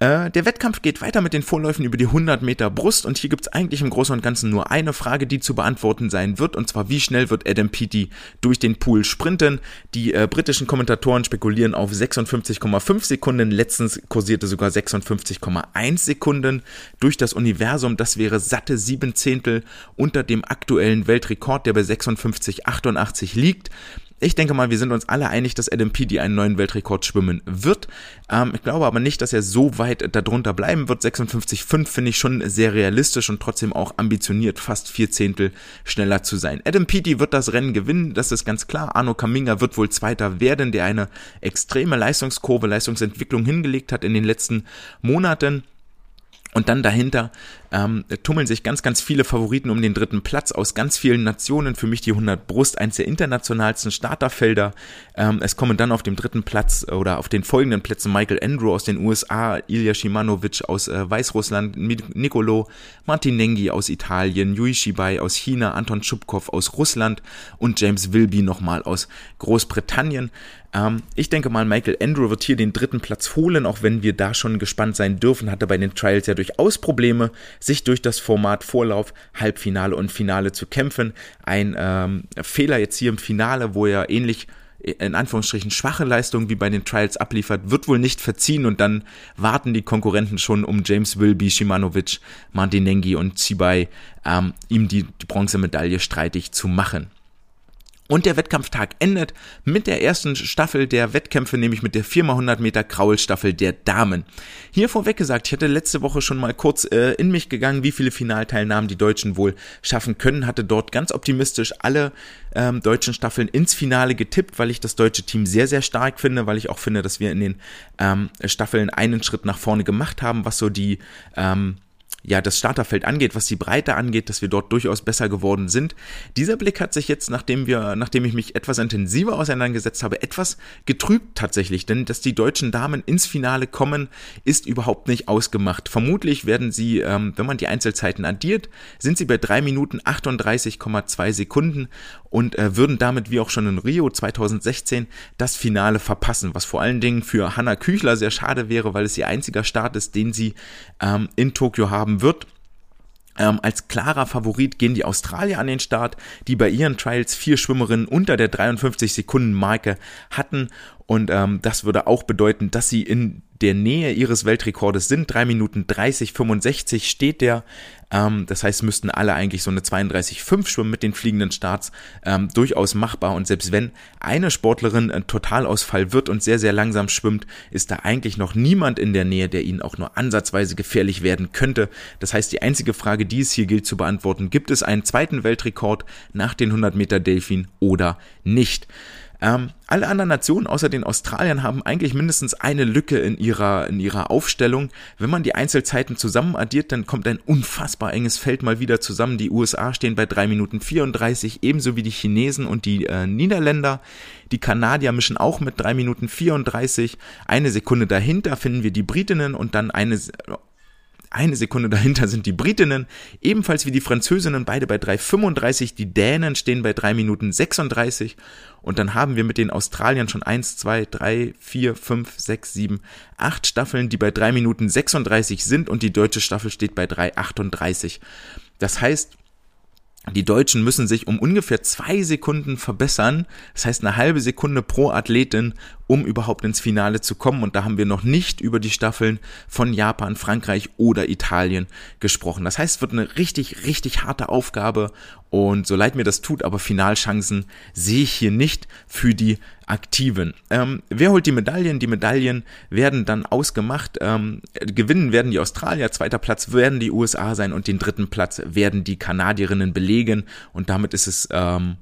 Äh, der Wettkampf geht weiter mit den Vorläufen über die 100 Meter Brust und hier gibt es eigentlich im Großen und Ganzen nur eine Frage, die zu beantworten sein wird und zwar wie schnell wird Adam Peaty durch den Pool sprinten. Die äh, britischen Kommentatoren spekulieren auf 56,5 Sekunden, letztens kursierte sogar 56,1 Sekunden durch das Universum. Das wäre satte sieben Zehntel unter dem aktuellen Weltrekord, der bei 56,88 liegt. Ich denke mal, wir sind uns alle einig, dass Adam Peaty einen neuen Weltrekord schwimmen wird. Ähm, ich glaube aber nicht, dass er so weit darunter bleiben wird. 56,5 finde ich schon sehr realistisch und trotzdem auch ambitioniert, fast vier Zehntel schneller zu sein. Adam Peaty wird das Rennen gewinnen, das ist ganz klar. Arno Kaminga wird wohl Zweiter werden, der eine extreme Leistungskurve, Leistungsentwicklung hingelegt hat in den letzten Monaten. Und dann dahinter ähm, tummeln sich ganz, ganz viele Favoriten um den dritten Platz aus ganz vielen Nationen. Für mich die 100 Brust, eins der internationalsten Starterfelder. Ähm, es kommen dann auf dem dritten Platz oder auf den folgenden Plätzen Michael Andrew aus den USA, Ilya Shimanovic aus äh, Weißrussland, Nicolo Martinenghi aus Italien, Yui Shibai aus China, Anton Schubkov aus Russland und James Wilby nochmal aus Großbritannien. Ähm, ich denke mal, Michael Andrew wird hier den dritten Platz holen, auch wenn wir da schon gespannt sein dürfen, hatte bei den Trials ja durchaus Probleme, sich durch das Format Vorlauf, Halbfinale und Finale zu kämpfen. Ein ähm, Fehler jetzt hier im Finale, wo er ähnlich in Anführungsstrichen schwache Leistung wie bei den Trials abliefert, wird wohl nicht verziehen und dann warten die Konkurrenten schon um James Wilby, Shimanovic, Martinengi und Zibai, ähm, ihm die, die Bronzemedaille streitig zu machen. Und der Wettkampftag endet mit der ersten Staffel der Wettkämpfe, nämlich mit der 4x100 Meter Kraulstaffel der Damen. Hier vorweg gesagt, ich hatte letzte Woche schon mal kurz äh, in mich gegangen, wie viele Finalteilnahmen die Deutschen wohl schaffen können, hatte dort ganz optimistisch alle ähm, deutschen Staffeln ins Finale getippt, weil ich das deutsche Team sehr, sehr stark finde, weil ich auch finde, dass wir in den ähm, Staffeln einen Schritt nach vorne gemacht haben, was so die ähm, ja, das Starterfeld angeht, was die Breite angeht, dass wir dort durchaus besser geworden sind. Dieser Blick hat sich jetzt, nachdem wir, nachdem ich mich etwas intensiver auseinandergesetzt habe, etwas getrübt tatsächlich, denn dass die deutschen Damen ins Finale kommen, ist überhaupt nicht ausgemacht. Vermutlich werden sie, ähm, wenn man die Einzelzeiten addiert, sind sie bei drei Minuten 38,2 Sekunden und äh, würden damit, wie auch schon in Rio 2016, das Finale verpassen, was vor allen Dingen für Hanna Küchler sehr schade wäre, weil es ihr einziger Start ist, den sie ähm, in Tokio haben haben wird. Ähm, als klarer Favorit gehen die Australier an den Start, die bei ihren Trials vier Schwimmerinnen unter der 53 Sekunden Marke hatten und ähm, das würde auch bedeuten, dass sie in der Nähe ihres Weltrekordes sind. 3 Minuten 30, 65 steht der. Ähm, das heißt, müssten alle eigentlich so eine 32,5 schwimmen mit den fliegenden Starts. Ähm, durchaus machbar. Und selbst wenn eine Sportlerin ein Totalausfall wird und sehr, sehr langsam schwimmt, ist da eigentlich noch niemand in der Nähe, der ihnen auch nur ansatzweise gefährlich werden könnte. Das heißt, die einzige Frage, die es hier gilt zu beantworten, gibt es einen zweiten Weltrekord nach den 100 Meter Delfin oder nicht? Ähm, alle anderen Nationen außer den Australiern haben eigentlich mindestens eine Lücke in ihrer, in ihrer Aufstellung. Wenn man die Einzelzeiten zusammen addiert, dann kommt ein unfassbar enges Feld mal wieder zusammen. Die USA stehen bei 3 Minuten 34, ebenso wie die Chinesen und die äh, Niederländer. Die Kanadier mischen auch mit 3 Minuten 34. Eine Sekunde dahinter finden wir die Britinnen und dann eine eine Sekunde dahinter sind die Britinnen, ebenfalls wie die Französinnen, beide bei 3,35. Die Dänen stehen bei 3 Minuten 36. Und dann haben wir mit den Australiern schon 1, 2, 3, 4, 5, 6, 7, 8 Staffeln, die bei 3 Minuten 36 sind und die deutsche Staffel steht bei 3,38. Das heißt, die Deutschen müssen sich um ungefähr zwei Sekunden verbessern, das heißt eine halbe Sekunde pro Athletin, um überhaupt ins Finale zu kommen. Und da haben wir noch nicht über die Staffeln von Japan, Frankreich oder Italien gesprochen. Das heißt, es wird eine richtig, richtig harte Aufgabe. Und so leid mir das tut, aber Finalchancen sehe ich hier nicht für die Aktiven. Ähm, wer holt die Medaillen? Die Medaillen werden dann ausgemacht. Ähm, gewinnen werden die Australier, zweiter Platz werden die USA sein und den dritten Platz werden die Kanadierinnen belegen. Und damit ist es ähm,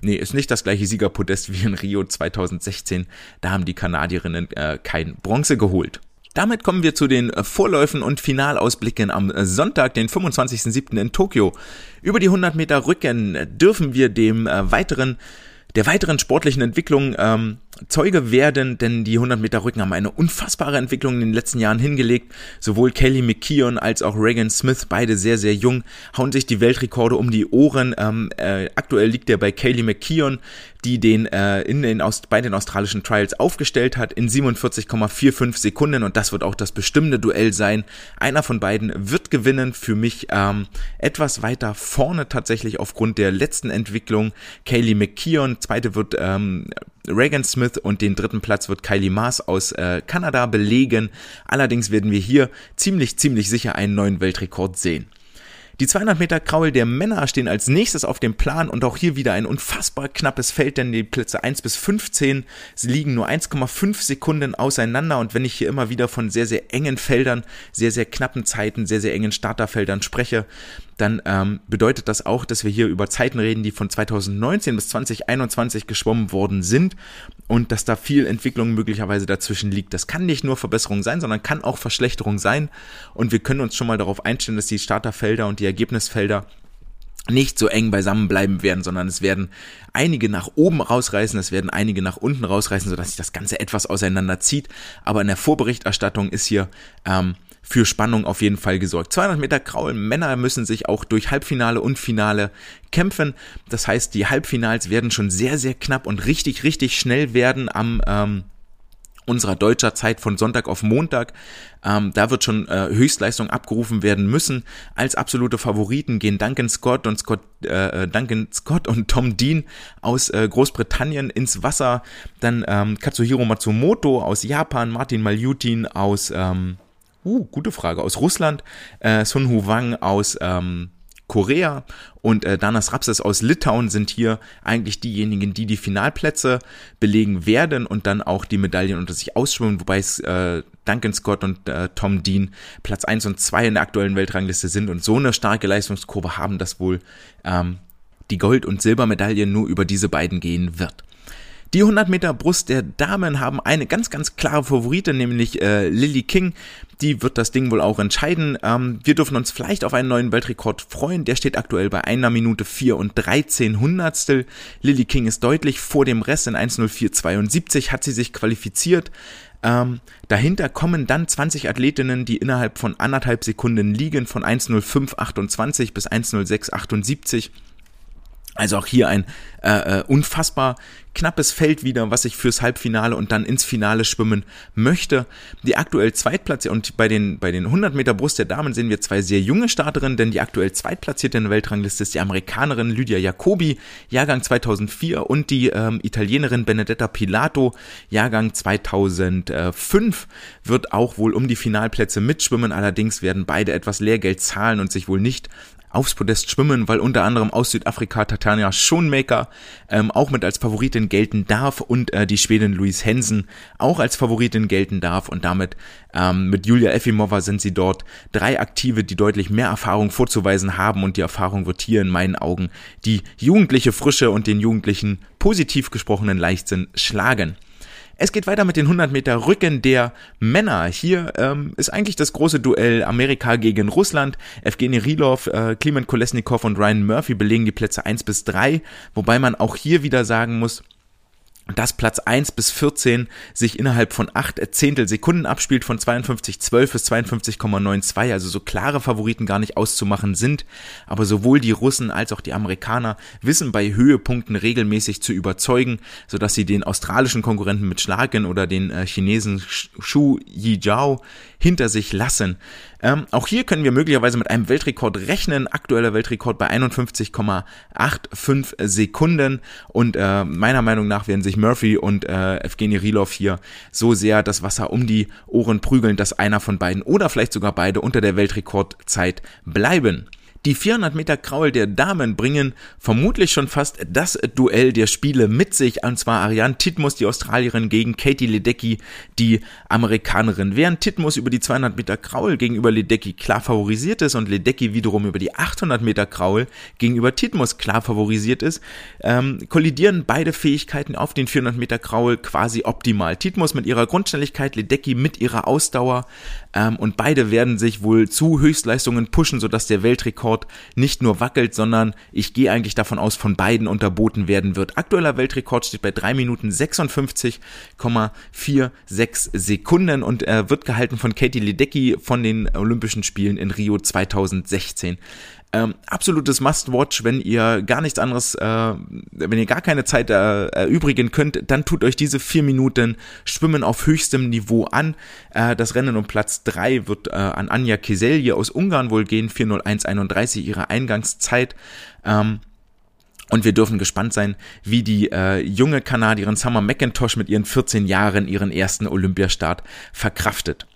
Nee, ist nicht das gleiche Siegerpodest wie in Rio 2016. Da haben die Kanadierinnen äh, kein Bronze geholt. Damit kommen wir zu den Vorläufen und Finalausblicken am Sonntag, den 25.07. in Tokio. Über die 100 Meter Rücken dürfen wir dem äh, weiteren der weiteren sportlichen Entwicklung ähm, Zeuge werden, denn die 100 Meter Rücken haben eine unfassbare Entwicklung in den letzten Jahren hingelegt. Sowohl Kelly McKeon als auch Reagan Smith, beide sehr, sehr jung, hauen sich die Weltrekorde um die Ohren. Ähm, äh, aktuell liegt er bei Kelly McKeon, die den äh, in den bei den australischen Trials aufgestellt hat in 47,45 Sekunden und das wird auch das bestimmende Duell sein. Einer von beiden wird gewinnen. Für mich ähm, etwas weiter vorne tatsächlich aufgrund der letzten Entwicklung. Kaylee McKeon, zweite wird ähm, Reagan Smith und den dritten Platz wird Kylie Maas aus äh, Kanada belegen. Allerdings werden wir hier ziemlich, ziemlich sicher einen neuen Weltrekord sehen. Die 200 Meter Kraul der Männer stehen als nächstes auf dem Plan und auch hier wieder ein unfassbar knappes Feld, denn die Plätze 1 bis 15 sie liegen nur 1,5 Sekunden auseinander und wenn ich hier immer wieder von sehr, sehr engen Feldern, sehr, sehr knappen Zeiten, sehr, sehr engen Starterfeldern spreche, dann ähm, bedeutet das auch, dass wir hier über Zeiten reden, die von 2019 bis 2021 geschwommen worden sind und dass da viel Entwicklung möglicherweise dazwischen liegt. Das kann nicht nur Verbesserung sein, sondern kann auch Verschlechterung sein und wir können uns schon mal darauf einstellen, dass die Starterfelder und die Ergebnisfelder nicht so eng beisammen bleiben werden, sondern es werden einige nach oben rausreißen, es werden einige nach unten rausreißen, sodass sich das Ganze etwas auseinander zieht. Aber in der Vorberichterstattung ist hier ähm, für Spannung auf jeden Fall gesorgt. 200 Meter Kraul, Männer müssen sich auch durch Halbfinale und Finale kämpfen. Das heißt, die Halbfinals werden schon sehr, sehr knapp und richtig, richtig schnell werden am ähm, unserer deutscher Zeit von Sonntag auf Montag. Ähm, da wird schon äh, Höchstleistung abgerufen werden müssen. Als absolute Favoriten gehen Duncan Scott und Scott, äh, äh, Duncan Scott und Tom Dean aus äh, Großbritannien ins Wasser. Dann ähm, Katsuhiro Matsumoto aus Japan, Martin Maljutin aus ähm, Uh, gute Frage. Aus Russland, äh, Sun Hu Wang aus ähm, Korea und äh, Danas Rapses aus Litauen sind hier eigentlich diejenigen, die die Finalplätze belegen werden und dann auch die Medaillen unter sich ausschwimmen, wobei es äh, Duncan Scott und äh, Tom Dean Platz 1 und 2 in der aktuellen Weltrangliste sind und so eine starke Leistungskurve haben, dass wohl ähm, die Gold- und Silbermedaille nur über diese beiden gehen wird. Die 100 Meter Brust der Damen haben eine ganz, ganz klare Favorite, nämlich äh, Lily King. Die wird das Ding wohl auch entscheiden. Ähm, wir dürfen uns vielleicht auf einen neuen Weltrekord freuen. Der steht aktuell bei einer Minute 4 und 13 Hundertstel. Lily King ist deutlich vor dem Rest. In 1.04.72 hat sie sich qualifiziert. Ähm, dahinter kommen dann 20 Athletinnen, die innerhalb von anderthalb Sekunden liegen, von 1.05.28 bis 1.06.78. Also auch hier ein äh, äh, unfassbar knappes Feld wieder, was ich fürs Halbfinale und dann ins Finale schwimmen möchte. Die aktuell Zweitplatzierte und bei den, bei den 100 Meter Brust der Damen sehen wir zwei sehr junge Starterinnen, denn die aktuell Zweitplatzierte in der Weltrangliste ist die Amerikanerin Lydia Jacobi, Jahrgang 2004 und die ähm, Italienerin Benedetta Pilato, Jahrgang 2005, wird auch wohl um die Finalplätze mitschwimmen. Allerdings werden beide etwas Lehrgeld zahlen und sich wohl nicht aufs Podest schwimmen, weil unter anderem aus Südafrika Tatjana Schoenmaker ähm, auch mit als Favoritin gelten darf und äh, die Schwedin Louise Hensen auch als Favoritin gelten darf und damit ähm, mit Julia Efimova sind sie dort drei Aktive, die deutlich mehr Erfahrung vorzuweisen haben und die Erfahrung wird hier in meinen Augen die jugendliche Frische und den jugendlichen positiv gesprochenen Leichtsinn schlagen. Es geht weiter mit den 100 Meter Rücken der Männer. Hier ähm, ist eigentlich das große Duell Amerika gegen Russland. Evgeny Rilov, äh, Kliment Kolesnikov und Ryan Murphy belegen die Plätze 1 bis 3, wobei man auch hier wieder sagen muss, dass Platz 1 bis 14 sich innerhalb von 8 Zehntelsekunden abspielt, von 52,12 bis 52,92, also so klare Favoriten gar nicht auszumachen sind. Aber sowohl die Russen als auch die Amerikaner wissen bei Höhepunkten regelmäßig zu überzeugen, sodass sie den australischen Konkurrenten mit Schlagen oder den äh, Chinesen Shu Yijiao hinter sich lassen. Ähm, auch hier können wir möglicherweise mit einem Weltrekord rechnen. Aktueller Weltrekord bei 51,85 Sekunden. Und äh, meiner Meinung nach werden sich Murphy und äh, Evgeny Rilov hier so sehr das Wasser um die Ohren prügeln, dass einer von beiden oder vielleicht sogar beide unter der Weltrekordzeit bleiben. Die 400 Meter Kraul der Damen bringen vermutlich schon fast das Duell der Spiele mit sich, und zwar Ariane Titmus, die Australierin, gegen Katie Ledecky, die Amerikanerin. Während Titmus über die 200 Meter Kraul gegenüber Ledecky klar favorisiert ist und Ledecky wiederum über die 800 Meter Kraul gegenüber Titmus klar favorisiert ist, ähm, kollidieren beide Fähigkeiten auf den 400 Meter Kraul quasi optimal. Titmus mit ihrer Grundschnelligkeit, Ledecky mit ihrer Ausdauer ähm, und beide werden sich wohl zu Höchstleistungen pushen, sodass der Weltrekord nicht nur wackelt, sondern ich gehe eigentlich davon aus, von beiden unterboten werden wird. Aktueller Weltrekord steht bei 3 Minuten 56,46 Sekunden und er wird gehalten von Katie Ledecky von den Olympischen Spielen in Rio 2016. Ähm, absolutes Must-Watch, wenn ihr gar nichts anderes, äh, wenn ihr gar keine Zeit äh, erübrigen könnt, dann tut euch diese vier Minuten Schwimmen auf höchstem Niveau an. Äh, das Rennen um Platz drei wird äh, an Anja Keselje aus Ungarn wohl gehen, 4.01.31 ihre Eingangszeit. Ähm, und wir dürfen gespannt sein, wie die äh, junge Kanadierin Summer McIntosh mit ihren 14 Jahren ihren ersten Olympiastart verkraftet.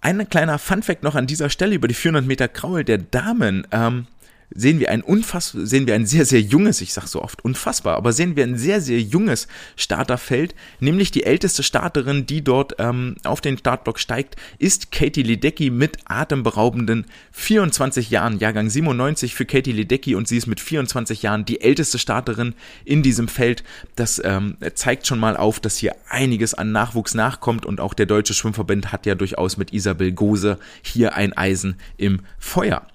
Ein kleiner Funfact noch an dieser Stelle über die 400 Meter Kraul der Damen. Ähm, sehen wir ein unfass sehen wir ein sehr sehr junges, ich sag so oft unfassbar, aber sehen wir ein sehr sehr junges Starterfeld, nämlich die älteste Starterin, die dort ähm, auf den Startblock steigt, ist Katie Ledecky mit atemberaubenden 24 Jahren, Jahrgang 97 für Katie Ledecky und sie ist mit 24 Jahren die älteste Starterin in diesem Feld. Das ähm, zeigt schon mal auf, dass hier einiges an Nachwuchs nachkommt und auch der deutsche Schwimmverband hat ja durchaus mit Isabel Gose hier ein Eisen im Feuer.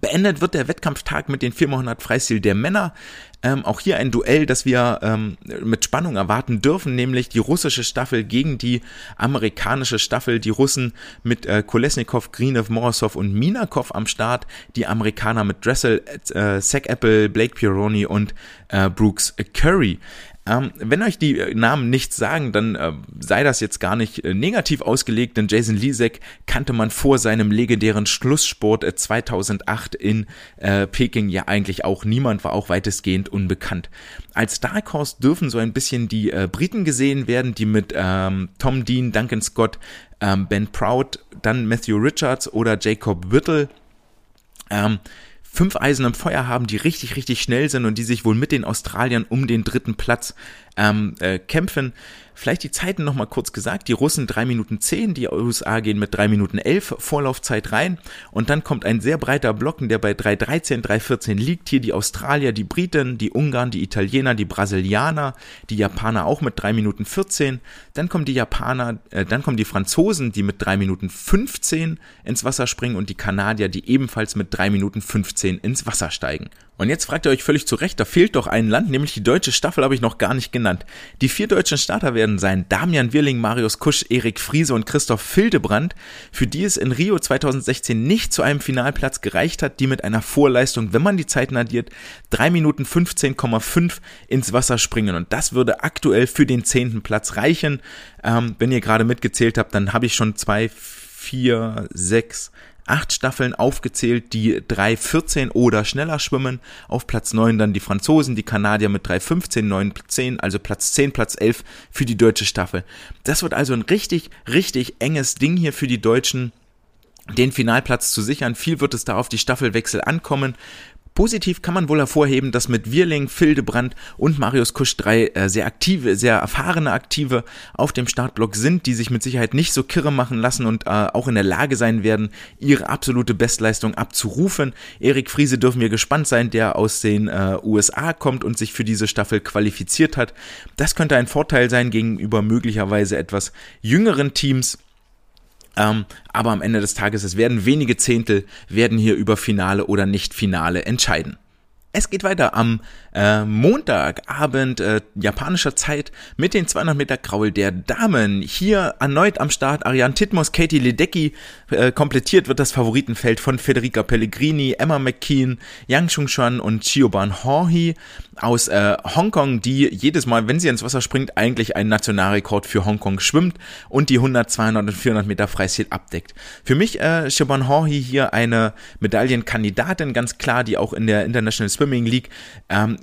Beendet wird der Wettkampftag mit den 400 Freistil der Männer. Ähm, auch hier ein Duell, das wir ähm, mit Spannung erwarten dürfen, nämlich die russische Staffel gegen die amerikanische Staffel. Die Russen mit äh, Kolesnikov, Grinev, Morozov und Minakov am Start. Die Amerikaner mit Dressel, äh, Sack Apple, Blake Pironi und äh, Brooks Curry. Ähm, wenn euch die äh, Namen nichts sagen, dann äh, sei das jetzt gar nicht äh, negativ ausgelegt, denn Jason Lisek kannte man vor seinem legendären Schlusssport äh, 2008 in äh, Peking ja eigentlich auch niemand, war auch weitestgehend unbekannt. Als Dark Horse dürfen so ein bisschen die äh, Briten gesehen werden, die mit ähm, Tom Dean, Duncan Scott, ähm, Ben Proud, dann Matthew Richards oder Jacob Whittle ähm, fünf Eisen im Feuer haben, die richtig, richtig schnell sind und die sich wohl mit den Australiern um den dritten Platz ähm, äh, kämpfen. Vielleicht die Zeiten nochmal kurz gesagt. Die Russen 3 Minuten 10, die USA gehen mit 3 Minuten 11 Vorlaufzeit rein. Und dann kommt ein sehr breiter Blocken, der bei 3.13, 3.14 liegt. Hier die Australier, die Briten, die Ungarn, die Italiener, die Brasilianer, die Japaner auch mit 3 Minuten 14. Dann kommen die Japaner, äh, dann kommen die Franzosen, die mit 3 Minuten 15 ins Wasser springen und die Kanadier, die ebenfalls mit 3 Minuten 15 ins Wasser steigen. Und jetzt fragt ihr euch völlig zu Recht, da fehlt doch ein Land, nämlich die deutsche Staffel habe ich noch gar nicht genannt. Die vier deutschen Starter werden sein Damian Wirling, Marius Kusch, Erik Friese und Christoph Fildebrand, für die es in Rio 2016 nicht zu einem Finalplatz gereicht hat, die mit einer Vorleistung, wenn man die Zeiten addiert, 3 Minuten 15,5 ins Wasser springen. Und das würde aktuell für den zehnten Platz reichen. Ähm, wenn ihr gerade mitgezählt habt, dann habe ich schon zwei, vier, sechs, acht Staffeln aufgezählt, die 3,14 oder schneller schwimmen. Auf Platz 9 dann die Franzosen, die Kanadier mit 3,15, 9, 10, also Platz 10, Platz 11 für die deutsche Staffel. Das wird also ein richtig, richtig enges Ding hier für die Deutschen den Finalplatz zu sichern. Viel wird es da auf die Staffelwechsel ankommen. Positiv kann man wohl hervorheben, dass mit Wirling, Fildebrand und Marius Kusch drei äh, sehr aktive, sehr erfahrene Aktive auf dem Startblock sind, die sich mit Sicherheit nicht so kirre machen lassen und äh, auch in der Lage sein werden, ihre absolute Bestleistung abzurufen. Erik Friese dürfen wir gespannt sein, der aus den äh, USA kommt und sich für diese Staffel qualifiziert hat. Das könnte ein Vorteil sein gegenüber möglicherweise etwas jüngeren Teams. Ähm, aber am Ende des Tages, es werden wenige Zehntel, werden hier über Finale oder Nicht-Finale entscheiden. Es geht weiter am äh, Montagabend äh, japanischer Zeit mit den 200 Meter Kraul der Damen. Hier erneut am Start Ariane Titmos, Katie Ledecky. Äh, komplettiert wird das Favoritenfeld von Federica Pellegrini, Emma McKean, Yang Chungshan und Chioban Horhi aus äh, Hongkong, die jedes Mal, wenn sie ins Wasser springt, eigentlich einen Nationalrekord für Hongkong schwimmt und die 100, 200 und 400 Meter Freistil abdeckt. Für mich äh, Chioban Horhi hier eine Medaillenkandidatin, ganz klar, die auch in der International Swimming League ähm,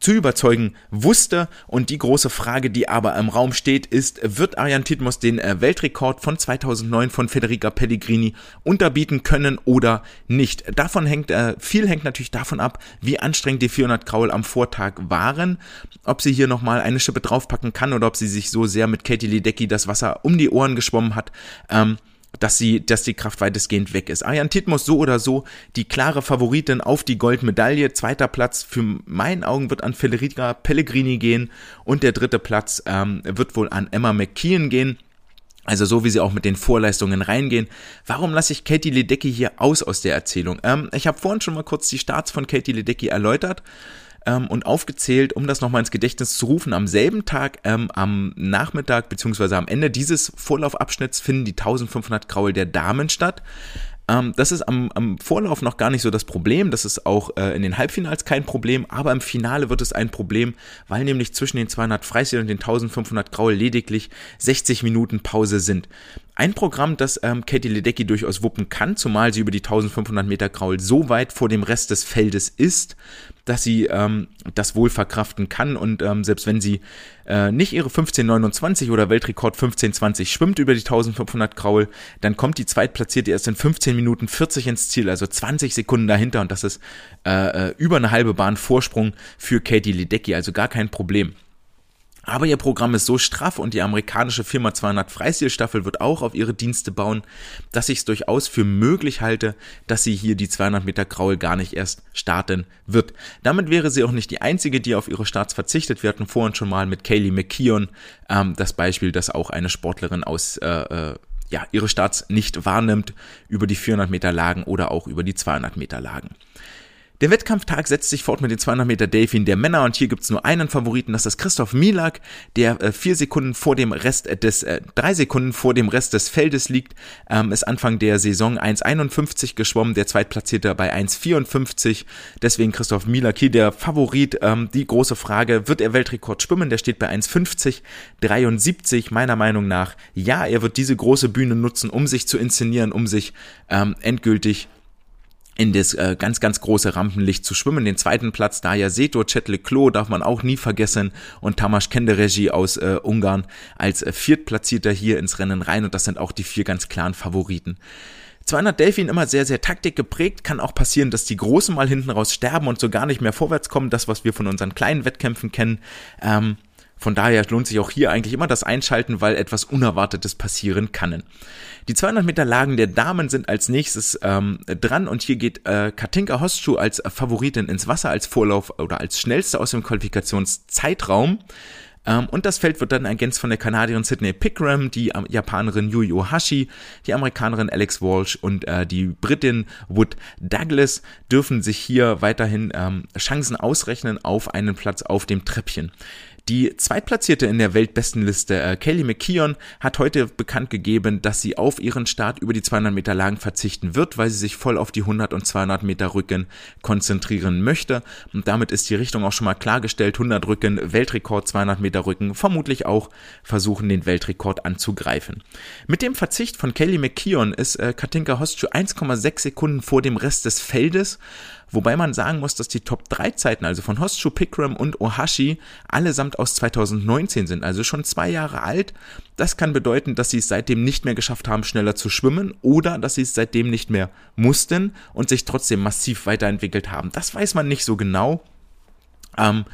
zu überzeugen wusste. Und die große Frage, die aber im Raum steht, ist, wird Ariane Titmus den äh, Weltrekord von 2009 von Federica Pellegrini unterbieten können oder nicht? Davon hängt, äh, viel hängt natürlich davon ab, wie anstrengend die 400 Kraul am Vortag waren, ob sie hier nochmal eine Schippe draufpacken kann oder ob sie sich so sehr mit Katie Ledecky das Wasser um die Ohren geschwommen hat. Ähm, dass sie, dass die Kraft weitestgehend weg ist. Ariane Titmus so oder so die klare Favoritin auf die Goldmedaille. Zweiter Platz für meinen Augen wird an Federica Pellegrini gehen und der dritte Platz ähm, wird wohl an Emma McKeon gehen. Also so wie sie auch mit den Vorleistungen reingehen. Warum lasse ich Katie Ledecky hier aus aus der Erzählung? Ähm, ich habe vorhin schon mal kurz die Starts von Katie Ledecky erläutert ähm, und aufgezählt, um das nochmal ins Gedächtnis zu rufen. Am selben Tag, ähm, am Nachmittag beziehungsweise am Ende dieses Vorlaufabschnitts finden die 1500 Kraul der Damen statt. Ähm, das ist am, am, Vorlauf noch gar nicht so das Problem. Das ist auch äh, in den Halbfinals kein Problem, aber im Finale wird es ein Problem, weil nämlich zwischen den 200 Freistil und den 1500 Graul lediglich 60 Minuten Pause sind. Ein Programm, das ähm, Katie Ledecky durchaus wuppen kann, zumal sie über die 1500 Meter Graul so weit vor dem Rest des Feldes ist, dass sie ähm, das wohl verkraften kann und ähm, selbst wenn sie äh, nicht ihre 1529 oder Weltrekord 1520 schwimmt über die 1500 Kraul, dann kommt die Zweitplatzierte erst in 15 Minuten 40 ins Ziel, also 20 Sekunden dahinter und das ist äh, äh, über eine halbe Bahn Vorsprung für Katie Ledecky, also gar kein Problem. Aber ihr Programm ist so straff und die amerikanische Firma 200 Freistilstaffel wird auch auf ihre Dienste bauen, dass ich es durchaus für möglich halte, dass sie hier die 200 Meter Kraul gar nicht erst starten wird. Damit wäre sie auch nicht die einzige, die auf ihre Starts verzichtet. Wir hatten vorhin schon mal mit Kaylee McKeon ähm, das Beispiel, dass auch eine Sportlerin aus äh, äh, ja, ihre Starts nicht wahrnimmt über die 400 Meter Lagen oder auch über die 200 Meter Lagen. Der Wettkampftag setzt sich fort mit den 200 Meter Delfin der Männer und hier gibt's nur einen Favoriten, das ist Christoph Milak, der äh, vier Sekunden vor dem Rest äh, des, äh, drei Sekunden vor dem Rest des Feldes liegt, ähm, ist Anfang der Saison 1,51 geschwommen, der Zweitplatzierte bei 1,54, deswegen Christoph Milak hier der Favorit, ähm, die große Frage, wird er Weltrekord schwimmen, der steht bei 1,50, 73 meiner Meinung nach, ja, er wird diese große Bühne nutzen, um sich zu inszenieren, um sich ähm, endgültig in das äh, ganz, ganz große Rampenlicht zu schwimmen. Den zweiten Platz, Daya Seto, Chetle Klo darf man auch nie vergessen und Tamas Kendereji aus äh, Ungarn als äh, Viertplatzierter hier ins Rennen rein und das sind auch die vier ganz klaren Favoriten. 200 Delfin immer sehr, sehr taktik geprägt. Kann auch passieren, dass die Großen mal hinten raus sterben und so gar nicht mehr vorwärts kommen. Das, was wir von unseren kleinen Wettkämpfen kennen. Ähm, von daher lohnt sich auch hier eigentlich immer das Einschalten, weil etwas Unerwartetes passieren kann. Die 200 Meter Lagen der Damen sind als nächstes ähm, dran und hier geht äh, Katinka Hostschuh als Favoritin ins Wasser, als Vorlauf oder als schnellste aus dem Qualifikationszeitraum. Ähm, und das Feld wird dann ergänzt von der Kanadierin Sydney Pickram, die Japanerin Yui Ohashi, die Amerikanerin Alex Walsh und äh, die Britin Wood Douglas dürfen sich hier weiterhin ähm, Chancen ausrechnen auf einen Platz auf dem Treppchen. Die Zweitplatzierte in der Weltbestenliste, äh, Kelly McKeon, hat heute bekannt gegeben, dass sie auf ihren Start über die 200 Meter Lagen verzichten wird, weil sie sich voll auf die 100 und 200 Meter Rücken konzentrieren möchte. Und damit ist die Richtung auch schon mal klargestellt. 100 Rücken, Weltrekord, 200 Meter Rücken, vermutlich auch versuchen, den Weltrekord anzugreifen. Mit dem Verzicht von Kelly McKeon ist äh, Katinka Hostschuh 1,6 Sekunden vor dem Rest des Feldes Wobei man sagen muss, dass die Top 3 Zeiten, also von Hoschu, Pikram und Ohashi, allesamt aus 2019 sind, also schon zwei Jahre alt. Das kann bedeuten, dass sie es seitdem nicht mehr geschafft haben, schneller zu schwimmen oder dass sie es seitdem nicht mehr mussten und sich trotzdem massiv weiterentwickelt haben. Das weiß man nicht so genau. Ähm,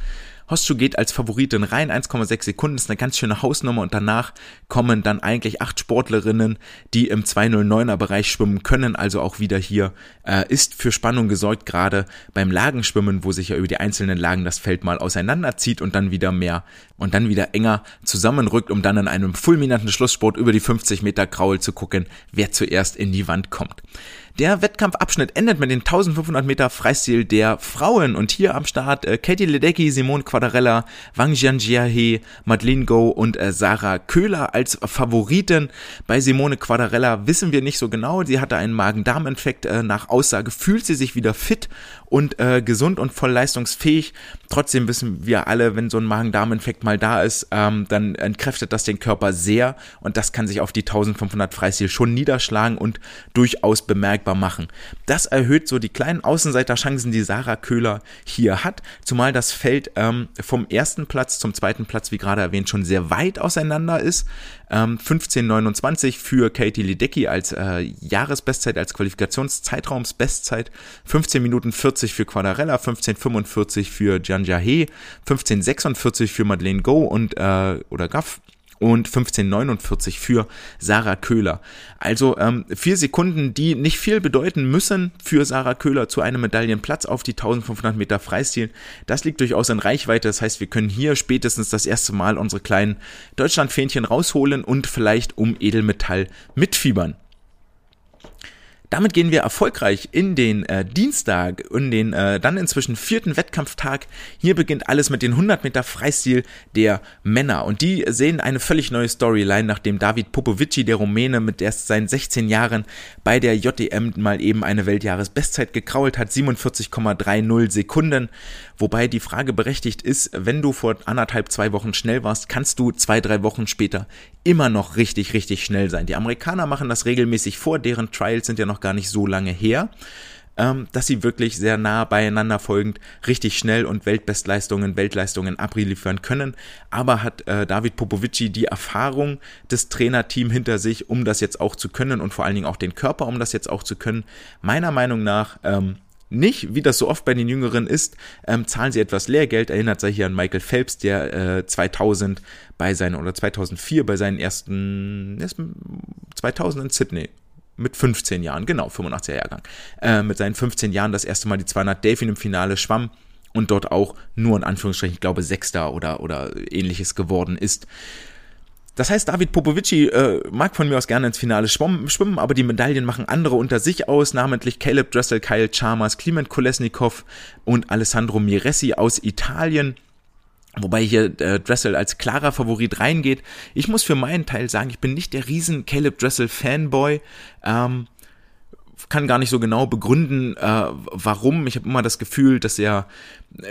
Hostschuh geht als Favoritin rein, 1,6 Sekunden ist eine ganz schöne Hausnummer und danach kommen dann eigentlich acht Sportlerinnen, die im 209er Bereich schwimmen können, also auch wieder hier äh, ist für Spannung gesorgt, gerade beim Lagenschwimmen, wo sich ja über die einzelnen Lagen das Feld mal auseinanderzieht und dann wieder mehr und dann wieder enger zusammenrückt, um dann in einem fulminanten Schlusssport über die 50 Meter Kraul zu gucken, wer zuerst in die Wand kommt. Der Wettkampfabschnitt endet mit den 1500 Meter Freistil der Frauen und hier am Start äh, Katie Ledecky, Simone Quadarella, Wang Jianjiahe, Madeleine Go und äh, Sarah Köhler als Favoriten. Bei Simone Quadarella wissen wir nicht so genau. Sie hatte einen Magen-Darm-Infekt. Äh, nach Aussage fühlt sie sich wieder fit und äh, gesund und voll leistungsfähig. Trotzdem wissen wir alle, wenn so ein Magen-Darm-Infekt mal da ist, ähm, dann entkräftet das den Körper sehr und das kann sich auf die 1500 Freistil schon niederschlagen und durchaus bemerkbar machen. Das erhöht so die kleinen Außenseiterchancen, die Sarah Köhler hier hat, zumal das Feld ähm, vom ersten Platz zum zweiten Platz, wie gerade erwähnt, schon sehr weit auseinander ist. Ähm, 15,29 für Katie Ledecky als äh, Jahresbestzeit, als Qualifikationszeitraumsbestzeit, 15 Minuten 40 für Quadarella, 15,45 für Gian Jahe, 15,46 für Madeleine Go und äh, oder Gaff und 15,49 für Sarah Köhler. Also ähm, vier Sekunden, die nicht viel bedeuten müssen für Sarah Köhler zu einem Medaillenplatz auf die 1500 Meter Freistil. Das liegt durchaus in Reichweite. Das heißt, wir können hier spätestens das erste Mal unsere kleinen Deutschlandfähnchen rausholen und vielleicht um Edelmetall mitfiebern. Damit gehen wir erfolgreich in den äh, Dienstag, in den äh, dann inzwischen vierten Wettkampftag. Hier beginnt alles mit den 100 Meter Freistil der Männer und die sehen eine völlig neue Storyline, nachdem David Popovici, der Rumäne, mit erst seinen 16 Jahren bei der JDM mal eben eine Weltjahresbestzeit gekrault hat, 47,30 Sekunden. Wobei die Frage berechtigt ist, wenn du vor anderthalb, zwei Wochen schnell warst, kannst du zwei, drei Wochen später immer noch richtig, richtig schnell sein. Die Amerikaner machen das regelmäßig vor, deren Trials sind ja noch gar nicht so lange her ähm, dass sie wirklich sehr nah beieinander folgend richtig schnell und Weltbestleistungen, Weltleistungen abliefern können. Aber hat äh, David Popovici die Erfahrung des Trainerteam hinter sich, um das jetzt auch zu können und vor allen Dingen auch den Körper, um das jetzt auch zu können? Meiner Meinung nach ähm, nicht, wie das so oft bei den Jüngeren ist, ähm, zahlen sie etwas Lehrgeld. Erinnert sich hier an Michael Phelps, der äh, 2000 bei seinen oder 2004 bei seinen ersten 2000 in Sydney mit 15 Jahren, genau, 85er Jahrgang, äh, mit seinen 15 Jahren das erste Mal die 200 Delfin im Finale schwamm und dort auch nur in Anführungsstrichen, ich glaube, Sechster oder, oder ähnliches geworden ist. Das heißt, David Popovici äh, mag von mir aus gerne ins Finale schwimmen, aber die Medaillen machen andere unter sich aus, namentlich Caleb Dressel, Kyle Chalmers, Kliment Kolesnikov und Alessandro Miressi aus Italien. Wobei hier äh, Dressel als klarer Favorit reingeht. Ich muss für meinen Teil sagen, ich bin nicht der riesen Caleb Dressel Fanboy. Ähm, kann gar nicht so genau begründen, äh, warum. Ich habe immer das Gefühl, dass er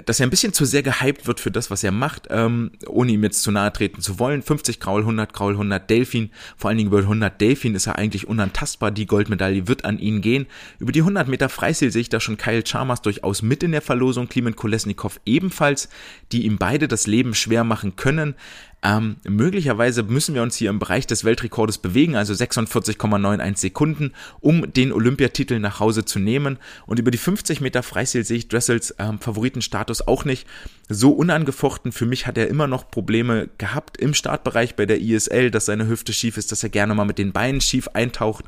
dass er ein bisschen zu sehr gehypt wird für das, was er macht, ähm, ohne ihm jetzt zu nahe treten zu wollen. 50 Graul, 100 Graul, 100 Delfin. Vor allen Dingen über 100 Delfin ist er eigentlich unantastbar. Die Goldmedaille wird an ihn gehen. Über die 100 Meter Freistil sehe ich da schon Kyle Chalmers durchaus mit in der Verlosung. Klimen Kolesnikov ebenfalls, die ihm beide das Leben schwer machen können. Ähm, möglicherweise müssen wir uns hier im Bereich des Weltrekordes bewegen, also 46,91 Sekunden, um den Olympiatitel nach Hause zu nehmen. Und über die 50 Meter Freistil sehe ich Dressels ähm, Favoritenstatus auch nicht so unangefochten. Für mich hat er immer noch Probleme gehabt im Startbereich bei der ISL, dass seine Hüfte schief ist, dass er gerne mal mit den Beinen schief eintaucht.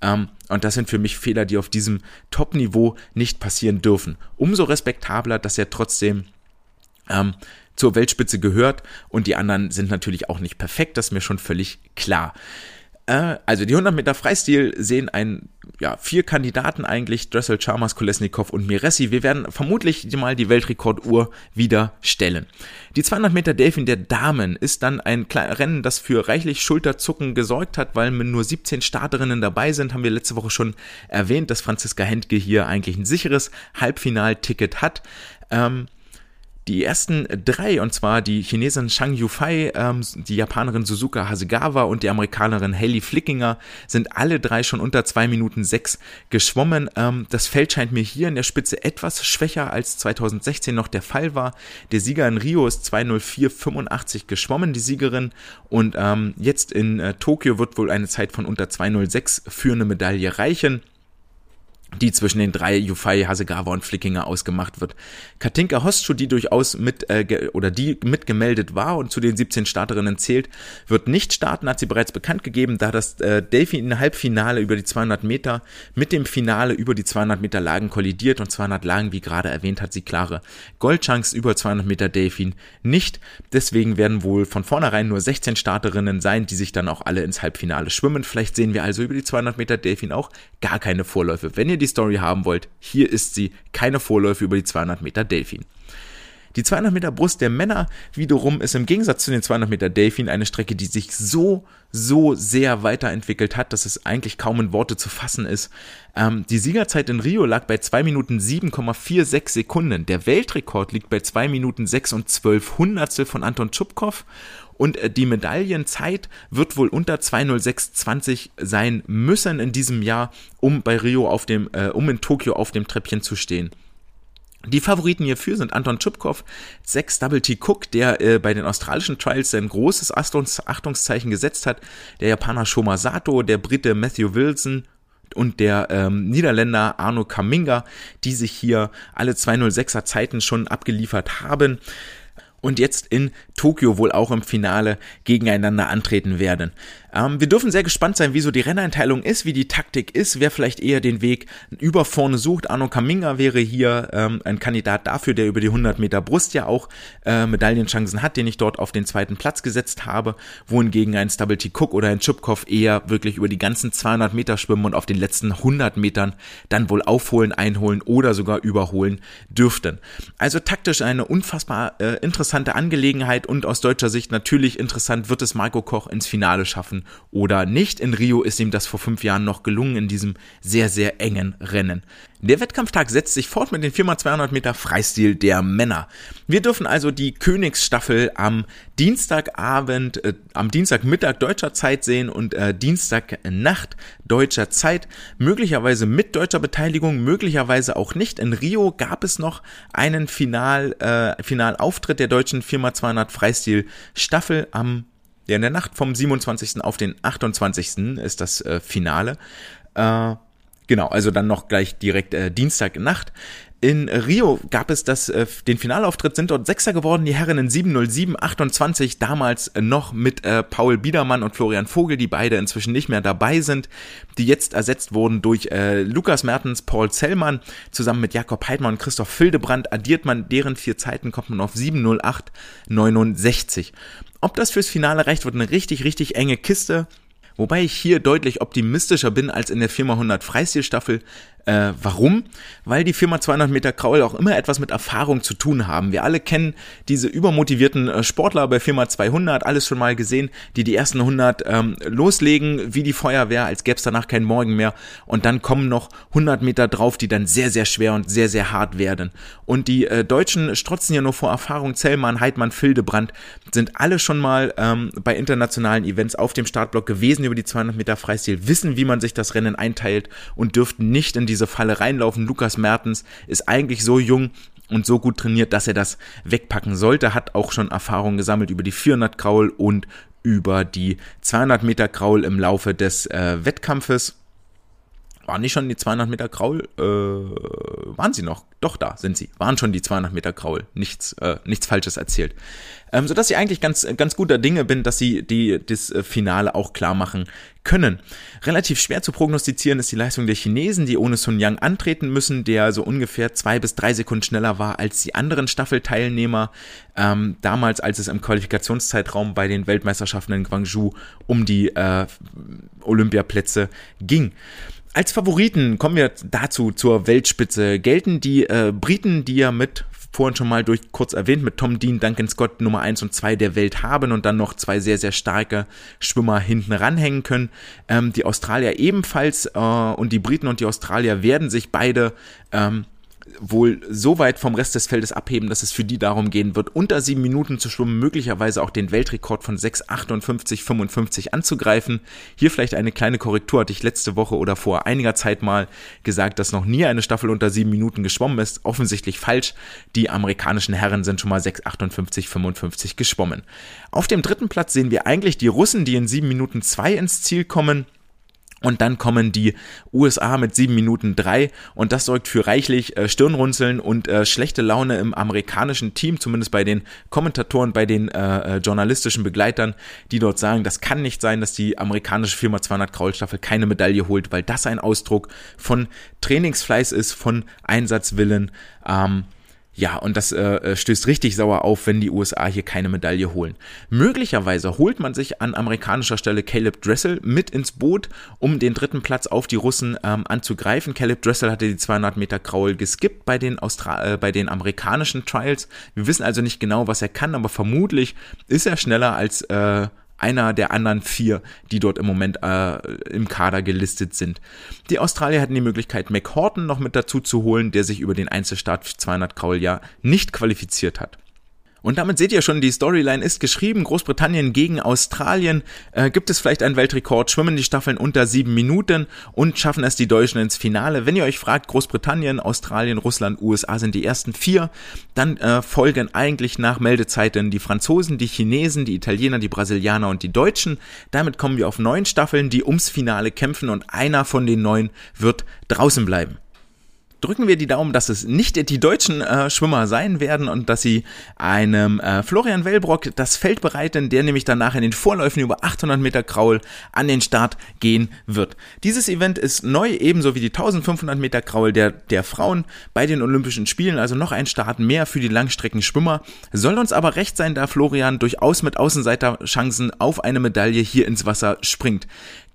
Ähm, und das sind für mich Fehler, die auf diesem Top-Niveau nicht passieren dürfen. Umso respektabler, dass er trotzdem ähm, zur Weltspitze gehört und die anderen sind natürlich auch nicht perfekt, das ist mir schon völlig klar. Äh, also die 100 Meter Freistil sehen ein, ja, vier Kandidaten eigentlich, Dressel, Chalmers, Kolesnikov und Miresi. Wir werden vermutlich mal die Weltrekorduhr wieder stellen. Die 200 Meter Delfin der Damen ist dann ein Rennen, das für reichlich Schulterzucken gesorgt hat, weil nur 17 Starterinnen dabei sind. Haben wir letzte Woche schon erwähnt, dass Franziska Hentke hier eigentlich ein sicheres Halbfinalticket hat. Ähm, die ersten drei, und zwar die Chinesin Shang Yufei, ähm, die Japanerin Suzuka Hasegawa und die Amerikanerin Haley Flickinger, sind alle drei schon unter zwei Minuten sechs geschwommen. Ähm, das Feld scheint mir hier in der Spitze etwas schwächer als 2016 noch der Fall war. Der Sieger in Rio ist 2.04.85 geschwommen, die Siegerin. Und ähm, jetzt in äh, Tokio wird wohl eine Zeit von unter 2.06 für eine Medaille reichen die zwischen den drei Yufai, Hasegawa und Flickinger ausgemacht wird. Katinka Hostschuh, die durchaus mit äh, oder die mitgemeldet war und zu den 17 Starterinnen zählt, wird nicht starten, hat sie bereits bekannt gegeben, da das äh, Delfin Halbfinale über die 200 Meter mit dem Finale über die 200 Meter Lagen kollidiert und 200 Lagen, wie gerade erwähnt, hat sie klare Goldchunks über 200 Meter Delfin nicht. Deswegen werden wohl von vornherein nur 16 Starterinnen sein, die sich dann auch alle ins Halbfinale schwimmen. Vielleicht sehen wir also über die 200 Meter Delfin auch gar keine Vorläufe. Wenn ihr die Story haben wollt, hier ist sie. Keine Vorläufe über die 200 Meter Delfin. Die 200 Meter Brust der Männer wiederum ist im Gegensatz zu den 200 Meter Delfin eine Strecke, die sich so, so sehr weiterentwickelt hat, dass es eigentlich kaum in Worte zu fassen ist. Ähm, die Siegerzeit in Rio lag bei 2 Minuten 7,46 Sekunden. Der Weltrekord liegt bei 2 Minuten 6 und 12 Hundertstel von Anton Tschupkow und äh, die Medaillenzeit wird wohl unter 20620 sein müssen in diesem Jahr, um bei Rio auf dem, äh, um in Tokio auf dem Treppchen zu stehen. Die Favoriten hierfür sind Anton Tschupkow, Sex Double T Cook, der äh, bei den australischen Trials sein großes Achtungs Achtungszeichen gesetzt hat, der Japaner Shoma Sato, der Brite Matthew Wilson und der ähm, Niederländer Arno Kaminga, die sich hier alle 206er Zeiten schon abgeliefert haben und jetzt in Tokio wohl auch im Finale gegeneinander antreten werden. Ähm, wir dürfen sehr gespannt sein, wie so die Renneinteilung ist, wie die Taktik ist, wer vielleicht eher den Weg über vorne sucht. Arno Kaminga wäre hier ähm, ein Kandidat dafür, der über die 100 Meter Brust ja auch äh, Medaillenchancen hat, den ich dort auf den zweiten Platz gesetzt habe, wohingegen ein Stubble T. Cook oder ein Chupkov eher wirklich über die ganzen 200 Meter schwimmen und auf den letzten 100 Metern dann wohl aufholen, einholen oder sogar überholen dürften. Also taktisch eine unfassbar äh, interessante Angelegenheit und aus deutscher Sicht natürlich interessant, wird es Marco Koch ins Finale schaffen oder nicht. In Rio ist ihm das vor fünf Jahren noch gelungen in diesem sehr, sehr engen Rennen. Der Wettkampftag setzt sich fort mit den 4x200 Meter Freistil der Männer. Wir dürfen also die Königsstaffel am Dienstagabend, äh, am Dienstagmittag deutscher Zeit sehen und äh, Dienstagnacht deutscher Zeit. Möglicherweise mit deutscher Beteiligung, möglicherweise auch nicht. In Rio gab es noch einen Final, äh, Finalauftritt der deutschen 4x200 Freistil Staffel am ja, in der Nacht vom 27. auf den 28. ist das äh, Finale. Äh, genau, also dann noch gleich direkt äh, Dienstagnacht. In Rio gab es das, äh, den Finalauftritt, sind dort Sechser geworden, die Herren in 7.07.28, damals noch mit äh, Paul Biedermann und Florian Vogel, die beide inzwischen nicht mehr dabei sind, die jetzt ersetzt wurden durch äh, Lukas Mertens, Paul Zellmann, zusammen mit Jakob Heidmann und Christoph Fildebrand, addiert man deren vier Zeiten, kommt man auf 7.08.69. Ob das fürs Finale reicht, wird eine richtig, richtig enge Kiste. Wobei ich hier deutlich optimistischer bin als in der Firma 100 Freistilstaffel. Äh, warum? Weil die Firma 200 Meter Kraul auch immer etwas mit Erfahrung zu tun haben. Wir alle kennen diese übermotivierten äh, Sportler bei Firma 200, alles schon mal gesehen, die die ersten 100 ähm, loslegen wie die Feuerwehr, als gäbe es danach keinen Morgen mehr. Und dann kommen noch 100 Meter drauf, die dann sehr, sehr schwer und sehr, sehr hart werden. Und die äh, Deutschen strotzen ja nur vor Erfahrung. Zellmann, Heidmann, Fildebrand sind alle schon mal ähm, bei internationalen Events auf dem Startblock gewesen über die 200 Meter Freistil, wissen, wie man sich das Rennen einteilt und dürften nicht in diese Falle reinlaufen. Lukas Mertens ist eigentlich so jung und so gut trainiert, dass er das wegpacken sollte, hat auch schon Erfahrung gesammelt über die 400 Kraul und über die 200 Meter Kraul im Laufe des äh, Wettkampfes. Waren nicht schon die 200 Meter Kraul? Äh, waren sie noch? Doch, da sind sie. Waren schon die 200 Meter Kraul. Nichts, äh, nichts Falsches erzählt. Ähm, sodass ich eigentlich ganz, ganz guter Dinge bin, dass sie die, das äh, Finale auch klar machen können. Relativ schwer zu prognostizieren ist die Leistung der Chinesen, die ohne Sun Yang antreten müssen, der so ungefähr zwei bis drei Sekunden schneller war als die anderen Staffelteilnehmer. Ähm, damals, als es im Qualifikationszeitraum bei den Weltmeisterschaften in Guangzhou um die äh, Olympiaplätze ging. Als Favoriten kommen wir dazu zur Weltspitze. Gelten die äh, Briten, die ja mit vorhin schon mal durch kurz erwähnt, mit Tom Dean, Duncan Scott Nummer 1 und 2 der Welt haben und dann noch zwei sehr, sehr starke Schwimmer hinten ranhängen können. Ähm, die Australier ebenfalls äh, und die Briten und die Australier werden sich beide ähm, wohl so weit vom Rest des Feldes abheben, dass es für die darum gehen wird, unter sieben Minuten zu schwimmen, möglicherweise auch den Weltrekord von 6,58,55 anzugreifen. Hier vielleicht eine kleine Korrektur, hatte ich letzte Woche oder vor einiger Zeit mal gesagt, dass noch nie eine Staffel unter sieben Minuten geschwommen ist. Offensichtlich falsch. Die amerikanischen Herren sind schon mal 6,58,55 geschwommen. Auf dem dritten Platz sehen wir eigentlich die Russen, die in sieben Minuten zwei ins Ziel kommen. Und dann kommen die USA mit sieben Minuten drei und das sorgt für reichlich äh, Stirnrunzeln und äh, schlechte Laune im amerikanischen Team, zumindest bei den Kommentatoren, bei den äh, äh journalistischen Begleitern, die dort sagen, das kann nicht sein, dass die amerikanische Firma 200 Kraulstaffel keine Medaille holt, weil das ein Ausdruck von Trainingsfleiß ist, von Einsatzwillen. Ähm, ja, und das äh, äh, stößt richtig sauer auf, wenn die USA hier keine Medaille holen. Möglicherweise holt man sich an amerikanischer Stelle Caleb Dressel mit ins Boot, um den dritten Platz auf die Russen ähm, anzugreifen. Caleb Dressel hatte die 200 Meter Kraul geskippt bei den, Austra äh, bei den amerikanischen Trials. Wir wissen also nicht genau, was er kann, aber vermutlich ist er schneller als äh, einer der anderen vier, die dort im Moment äh, im Kader gelistet sind. Die Australier hatten die Möglichkeit, McHorton noch mit dazu zu holen, der sich über den Einzelstart 200 Kraul ja nicht qualifiziert hat. Und damit seht ihr schon, die Storyline ist geschrieben. Großbritannien gegen Australien. Äh, gibt es vielleicht einen Weltrekord? Schwimmen die Staffeln unter sieben Minuten und schaffen es die Deutschen ins Finale? Wenn ihr euch fragt, Großbritannien, Australien, Russland, USA sind die ersten vier, dann äh, folgen eigentlich nach Meldezeiten die Franzosen, die Chinesen, die Italiener, die Brasilianer und die Deutschen. Damit kommen wir auf neun Staffeln, die ums Finale kämpfen und einer von den neun wird draußen bleiben drücken wir die Daumen, dass es nicht die deutschen äh, Schwimmer sein werden und dass sie einem äh, Florian Wellbrock das Feld bereiten, der nämlich danach in den Vorläufen über 800 Meter Kraul an den Start gehen wird. Dieses Event ist neu, ebenso wie die 1500 Meter Kraul der, der Frauen bei den Olympischen Spielen, also noch ein Start mehr für die Langstreckenschwimmer. Soll uns aber recht sein, da Florian durchaus mit Außenseiterchancen auf eine Medaille hier ins Wasser springt.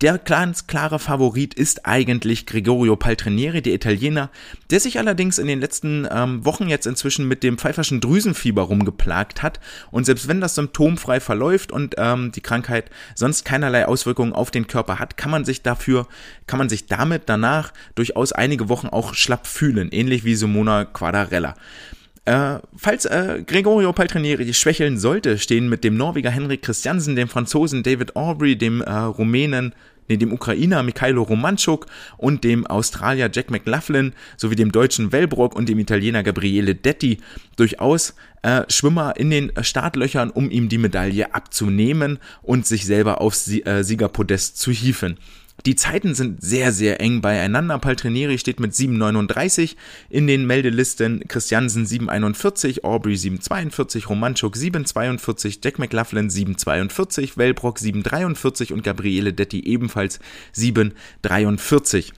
Der ganz klare Favorit ist eigentlich Gregorio Paltrinieri, der Italiener, der sich allerdings in den letzten ähm, Wochen jetzt inzwischen mit dem pfeiferschen Drüsenfieber rumgeplagt hat. Und selbst wenn das symptomfrei verläuft und ähm, die Krankheit sonst keinerlei Auswirkungen auf den Körper hat, kann man sich dafür, kann man sich damit danach durchaus einige Wochen auch schlapp fühlen, ähnlich wie Simona Quadarella. Äh, falls äh, Gregorio Paltrinieri schwächeln sollte, stehen mit dem Norweger Henrik Christiansen, dem Franzosen David Aubrey, dem äh, Rumänen nee, dem Ukrainer Mikhailo Romanchuk und dem Australier Jack McLaughlin sowie dem deutschen Wellbrock und dem Italiener Gabriele Detti durchaus äh, Schwimmer in den Startlöchern, um ihm die Medaille abzunehmen und sich selber aufs äh, Siegerpodest zu hieven. Die Zeiten sind sehr, sehr eng beieinander. Paltrinieri steht mit 7,39 in den Meldelisten, Christiansen 7,41, Aubrey 7,42, Romanchuk 7,42, Jack McLaughlin 7,42, Wellbrock 7,43 und Gabriele Detti ebenfalls 7,43.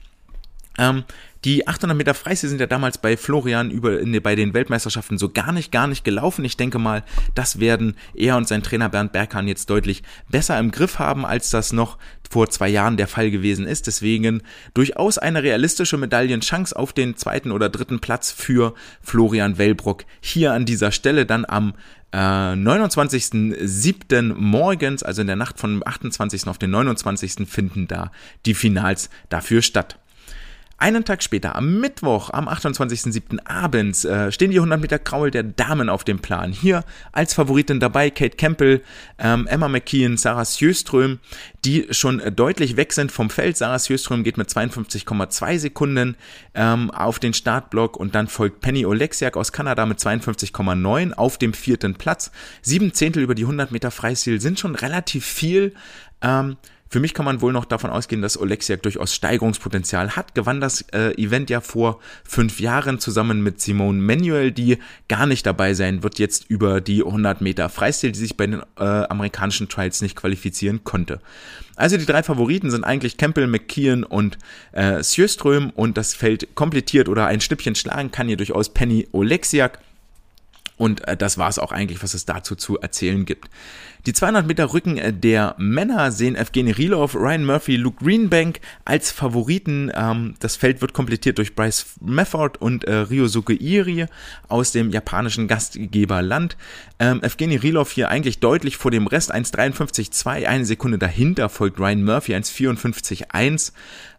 Ähm, Die 800 Meter Freistil sind ja damals bei Florian über, in, bei den Weltmeisterschaften so gar nicht, gar nicht gelaufen. Ich denke mal, das werden er und sein Trainer Bernd Berghahn jetzt deutlich besser im Griff haben, als das noch vor zwei Jahren der Fall gewesen ist. Deswegen durchaus eine realistische Medaillenchance auf den zweiten oder dritten Platz für Florian Wellbrock hier an dieser Stelle dann am äh, 29.07. morgens, also in der Nacht von 28. auf den 29. finden da die Finals dafür statt. Einen Tag später, am Mittwoch, am 28.07. abends, äh, stehen die 100 Meter Kraul der Damen auf dem Plan. Hier als Favoritin dabei Kate Campbell, ähm, Emma McKeon, Sarah Sjöström, die schon deutlich weg sind vom Feld. Sarah Sjöström geht mit 52,2 Sekunden ähm, auf den Startblock und dann folgt Penny Oleksiak aus Kanada mit 52,9 auf dem vierten Platz. Sieben Zehntel über die 100 Meter Freistil sind schon relativ viel. Ähm, für mich kann man wohl noch davon ausgehen, dass Oleksiak durchaus Steigerungspotenzial hat. Gewann das äh, Event ja vor fünf Jahren zusammen mit Simone Manuel, die gar nicht dabei sein wird jetzt über die 100 Meter Freistil, die sich bei den äh, amerikanischen Trials nicht qualifizieren konnte. Also die drei Favoriten sind eigentlich Campbell, McKeon und äh, Sjöström und das Feld komplettiert oder ein Schnippchen schlagen kann hier durchaus Penny Oleksiak. Und äh, das war es auch eigentlich, was es dazu zu erzählen gibt. Die 200 Meter Rücken äh, der Männer sehen Evgeny Rilov, Ryan Murphy, Luke Greenbank als Favoriten. Ähm, das Feld wird komplettiert durch Bryce Mefford und äh, Ryosuke Iri aus dem japanischen Gastgeberland. Ähm, Evgeny Rilov hier eigentlich deutlich vor dem Rest, 1,53,2, eine Sekunde dahinter folgt Ryan Murphy, 1,54,1.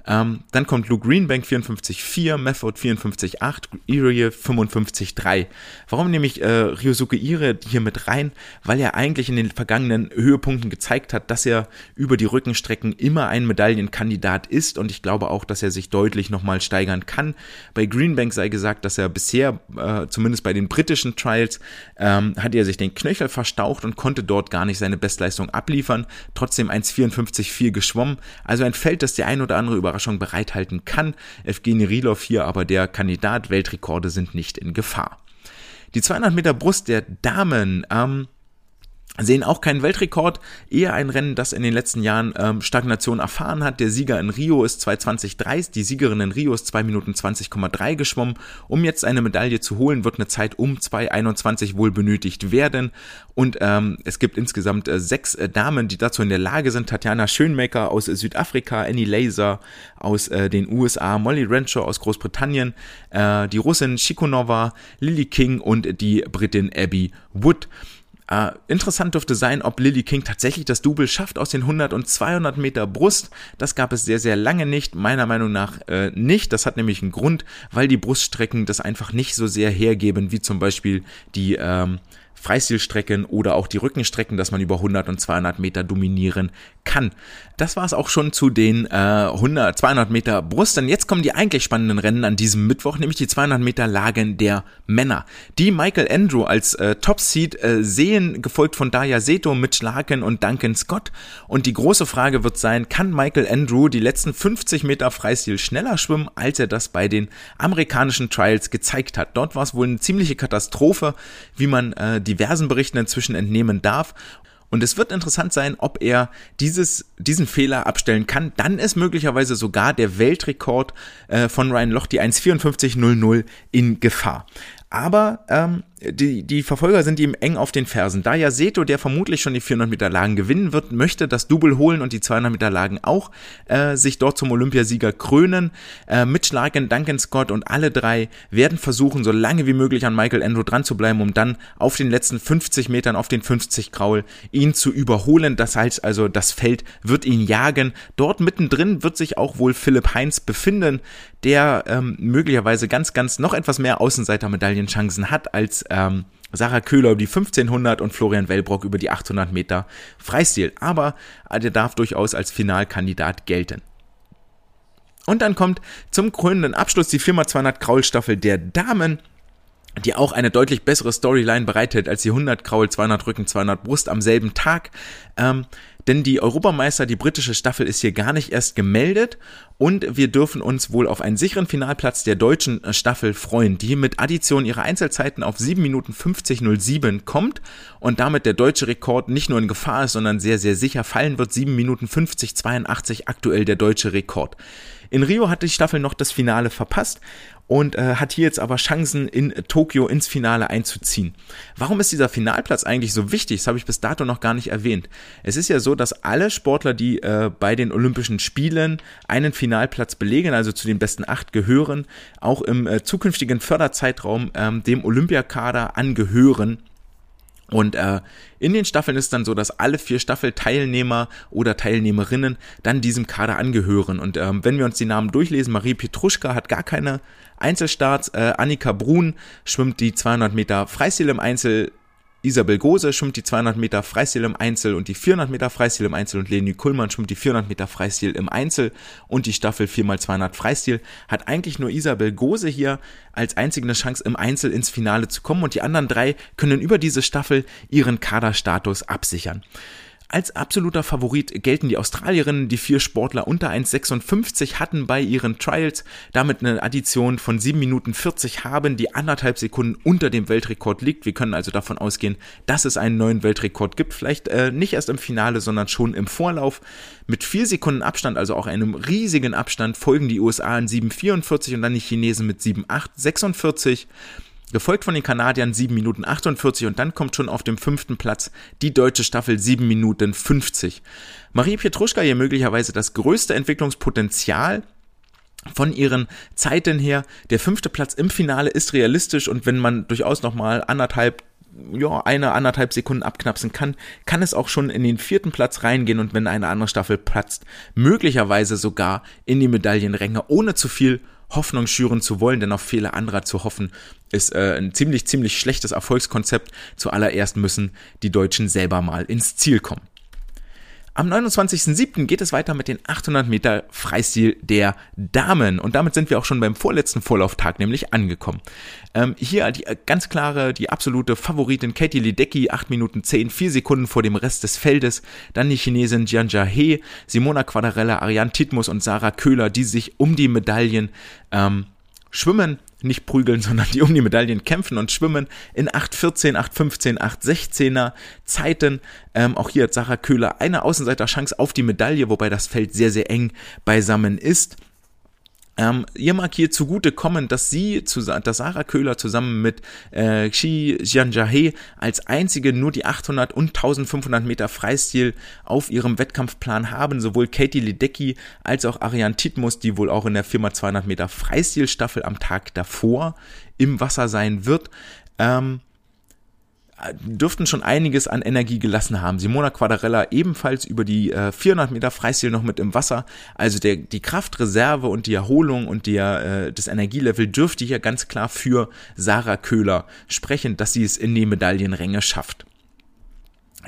Ähm, dann kommt Luke Greenbank 54,4, Method 54,8, Irie 55,3. Warum nehme ich äh, Ryosuke Ire hier mit rein? Weil er eigentlich in den vergangenen Höhepunkten gezeigt hat, dass er über die Rückenstrecken immer ein Medaillenkandidat ist und ich glaube auch, dass er sich deutlich nochmal steigern kann. Bei Greenbank sei gesagt, dass er bisher, äh, zumindest bei den britischen Trials, ähm, hat er sich den Knöchel verstaucht und konnte dort gar nicht seine Bestleistung abliefern. Trotzdem 1,54,4 geschwommen. Also ein Feld, das der ein oder andere über Überraschung bereithalten kann. Evgeny Rilov hier aber der Kandidat, Weltrekorde sind nicht in Gefahr. Die 200 Meter Brust der Damen, ähm, sehen auch keinen Weltrekord, eher ein Rennen, das in den letzten Jahren ähm, Stagnation erfahren hat. Der Sieger in Rio ist 2.20.30, die Siegerin in Rio ist 2 Minuten 20,3 geschwommen. Um jetzt eine Medaille zu holen, wird eine Zeit um 2.21 wohl benötigt werden. Und ähm, es gibt insgesamt äh, sechs äh, Damen, die dazu in der Lage sind. Tatjana Schönmaker aus Südafrika, Annie Laser aus äh, den USA, Molly Rancho aus Großbritannien, äh, die Russin Shikonova, Lily King und die Britin Abby Wood. Äh, interessant dürfte sein, ob Lily King tatsächlich das Double schafft aus den 100 und 200 Meter Brust. Das gab es sehr, sehr lange nicht. Meiner Meinung nach äh, nicht. Das hat nämlich einen Grund, weil die Bruststrecken das einfach nicht so sehr hergeben, wie zum Beispiel die ähm, Freistilstrecken oder auch die Rückenstrecken, dass man über 100 und 200 Meter dominieren kann. Das war es auch schon zu den äh, 100, 200 Meter Brust. Denn jetzt kommen die eigentlich spannenden Rennen an diesem Mittwoch, nämlich die 200 Meter Lagen der Männer. Die Michael Andrew als äh, Top-Seed äh, sehen, gefolgt von Daya Seto, Mitch Larkin und Duncan Scott. Und die große Frage wird sein, kann Michael Andrew die letzten 50 Meter Freistil schneller schwimmen, als er das bei den amerikanischen Trials gezeigt hat? Dort war es wohl eine ziemliche Katastrophe, wie man äh, diversen Berichten inzwischen entnehmen darf. Und es wird interessant sein, ob er dieses, diesen Fehler abstellen kann. Dann ist möglicherweise sogar der Weltrekord äh, von Ryan Lochte 1,54,00 in Gefahr. Aber ähm, die, die Verfolger sind ihm eng auf den Fersen. Da ja Seto, der vermutlich schon die 400 Meter Lagen gewinnen wird, möchte das Double holen und die 200 Meter Lagen auch äh, sich dort zum Olympiasieger krönen. Äh, Mitch Larkin, Duncan Scott und alle drei werden versuchen, so lange wie möglich an Michael Andrew dran zu bleiben, um dann auf den letzten 50 Metern, auf den 50 Kraul, ihn zu überholen. Das heißt also, das Feld wird ihn jagen. Dort mittendrin wird sich auch wohl Philipp Heinz befinden, der ähm, möglicherweise ganz, ganz noch etwas mehr Außenseitermedaillenchancen hat als ähm, Sarah Köhler über die 1500 und Florian Wellbrock über die 800 Meter Freistil. Aber der darf durchaus als Finalkandidat gelten. Und dann kommt zum krönenden Abschluss die Firma 200 Kraulstaffel der Damen die auch eine deutlich bessere Storyline bereitet als die 100 Kraul, 200 Rücken, 200 Brust am selben Tag. Ähm, denn die Europameister, die britische Staffel ist hier gar nicht erst gemeldet und wir dürfen uns wohl auf einen sicheren Finalplatz der deutschen äh, Staffel freuen, die mit Addition ihrer Einzelzeiten auf 7 Minuten 50.07 kommt und damit der deutsche Rekord nicht nur in Gefahr ist, sondern sehr, sehr sicher fallen wird. 7 Minuten 50.82 aktuell der deutsche Rekord. In Rio hat die Staffel noch das Finale verpasst und äh, hat hier jetzt aber Chancen in Tokio ins Finale einzuziehen. Warum ist dieser Finalplatz eigentlich so wichtig? Das habe ich bis dato noch gar nicht erwähnt. Es ist ja so, dass alle Sportler, die äh, bei den Olympischen Spielen einen Finalplatz belegen, also zu den besten acht gehören, auch im äh, zukünftigen Förderzeitraum ähm, dem Olympiakader angehören und äh, in den Staffeln ist dann so, dass alle vier Staffelteilnehmer oder Teilnehmerinnen dann diesem Kader angehören. Und ähm, wenn wir uns die Namen durchlesen, Marie Petruschka hat gar keine Einzelstarts, äh, Annika Brun schwimmt die 200 Meter Freistil im Einzel, Isabel Gose schwimmt die 200 Meter Freistil im Einzel und die 400 Meter Freistil im Einzel und Leni Kuhlmann schwimmt die 400 Meter Freistil im Einzel und die Staffel 4x200 Freistil hat eigentlich nur Isabel Gose hier als einzige eine Chance im Einzel ins Finale zu kommen und die anderen drei können über diese Staffel ihren Kaderstatus absichern. Als absoluter Favorit gelten die Australierinnen, die vier Sportler unter 1,56 hatten bei ihren Trials damit eine Addition von 7 Minuten 40 haben, die anderthalb Sekunden unter dem Weltrekord liegt. Wir können also davon ausgehen, dass es einen neuen Weltrekord gibt, vielleicht äh, nicht erst im Finale, sondern schon im Vorlauf. Mit vier Sekunden Abstand, also auch einem riesigen Abstand, folgen die USA in 7,44 und dann die Chinesen mit 7,846 gefolgt von den Kanadiern 7 Minuten 48 und dann kommt schon auf dem fünften Platz die deutsche Staffel 7 Minuten 50. Marie Pietruschka hier möglicherweise das größte Entwicklungspotenzial von ihren Zeiten her. Der fünfte Platz im Finale ist realistisch und wenn man durchaus nochmal anderthalb ja, eine, anderthalb Sekunden abknapsen kann, kann es auch schon in den vierten Platz reingehen und wenn eine andere Staffel platzt, möglicherweise sogar in die Medaillenränge, ohne zu viel Hoffnung schüren zu wollen, denn auf Fehler anderer zu hoffen, ist äh, ein ziemlich, ziemlich schlechtes Erfolgskonzept. Zuallererst müssen die Deutschen selber mal ins Ziel kommen. Am 29.07. geht es weiter mit den 800 Meter Freistil der Damen. Und damit sind wir auch schon beim vorletzten Vorlauftag nämlich angekommen. Ähm, hier die äh, ganz klare, die absolute Favoritin Katie Ledecky, 8 Minuten 10, 4 Sekunden vor dem Rest des Feldes. Dann die Chinesin Jianja He, Simona Quadarella, Ariane Titmus und Sarah Köhler, die sich um die Medaillen ähm, schwimmen nicht prügeln, sondern die um die Medaillen kämpfen und schwimmen in 8,14, 8,15, 8,16er Zeiten. Ähm, auch hier hat Sarah Köhler eine Außenseiterchance auf die Medaille, wobei das Feld sehr, sehr eng beisammen ist. Ähm, ihr mag hier zugute kommen, dass sie, dass Sarah Köhler zusammen mit äh, Xi Jianjahe als einzige nur die 800 und 1500 Meter Freistil auf ihrem Wettkampfplan haben. Sowohl Katie Ledecky als auch Ariane Titmus, die wohl auch in der Firma 200 Meter Freistilstaffel am Tag davor im Wasser sein wird. Ähm, dürften schon einiges an Energie gelassen haben. Simona Quadarella ebenfalls über die äh, 400 Meter Freistil noch mit im Wasser. Also der, die Kraftreserve und die Erholung und der, äh, das Energielevel dürfte hier ganz klar für Sarah Köhler sprechen, dass sie es in die Medaillenränge schafft.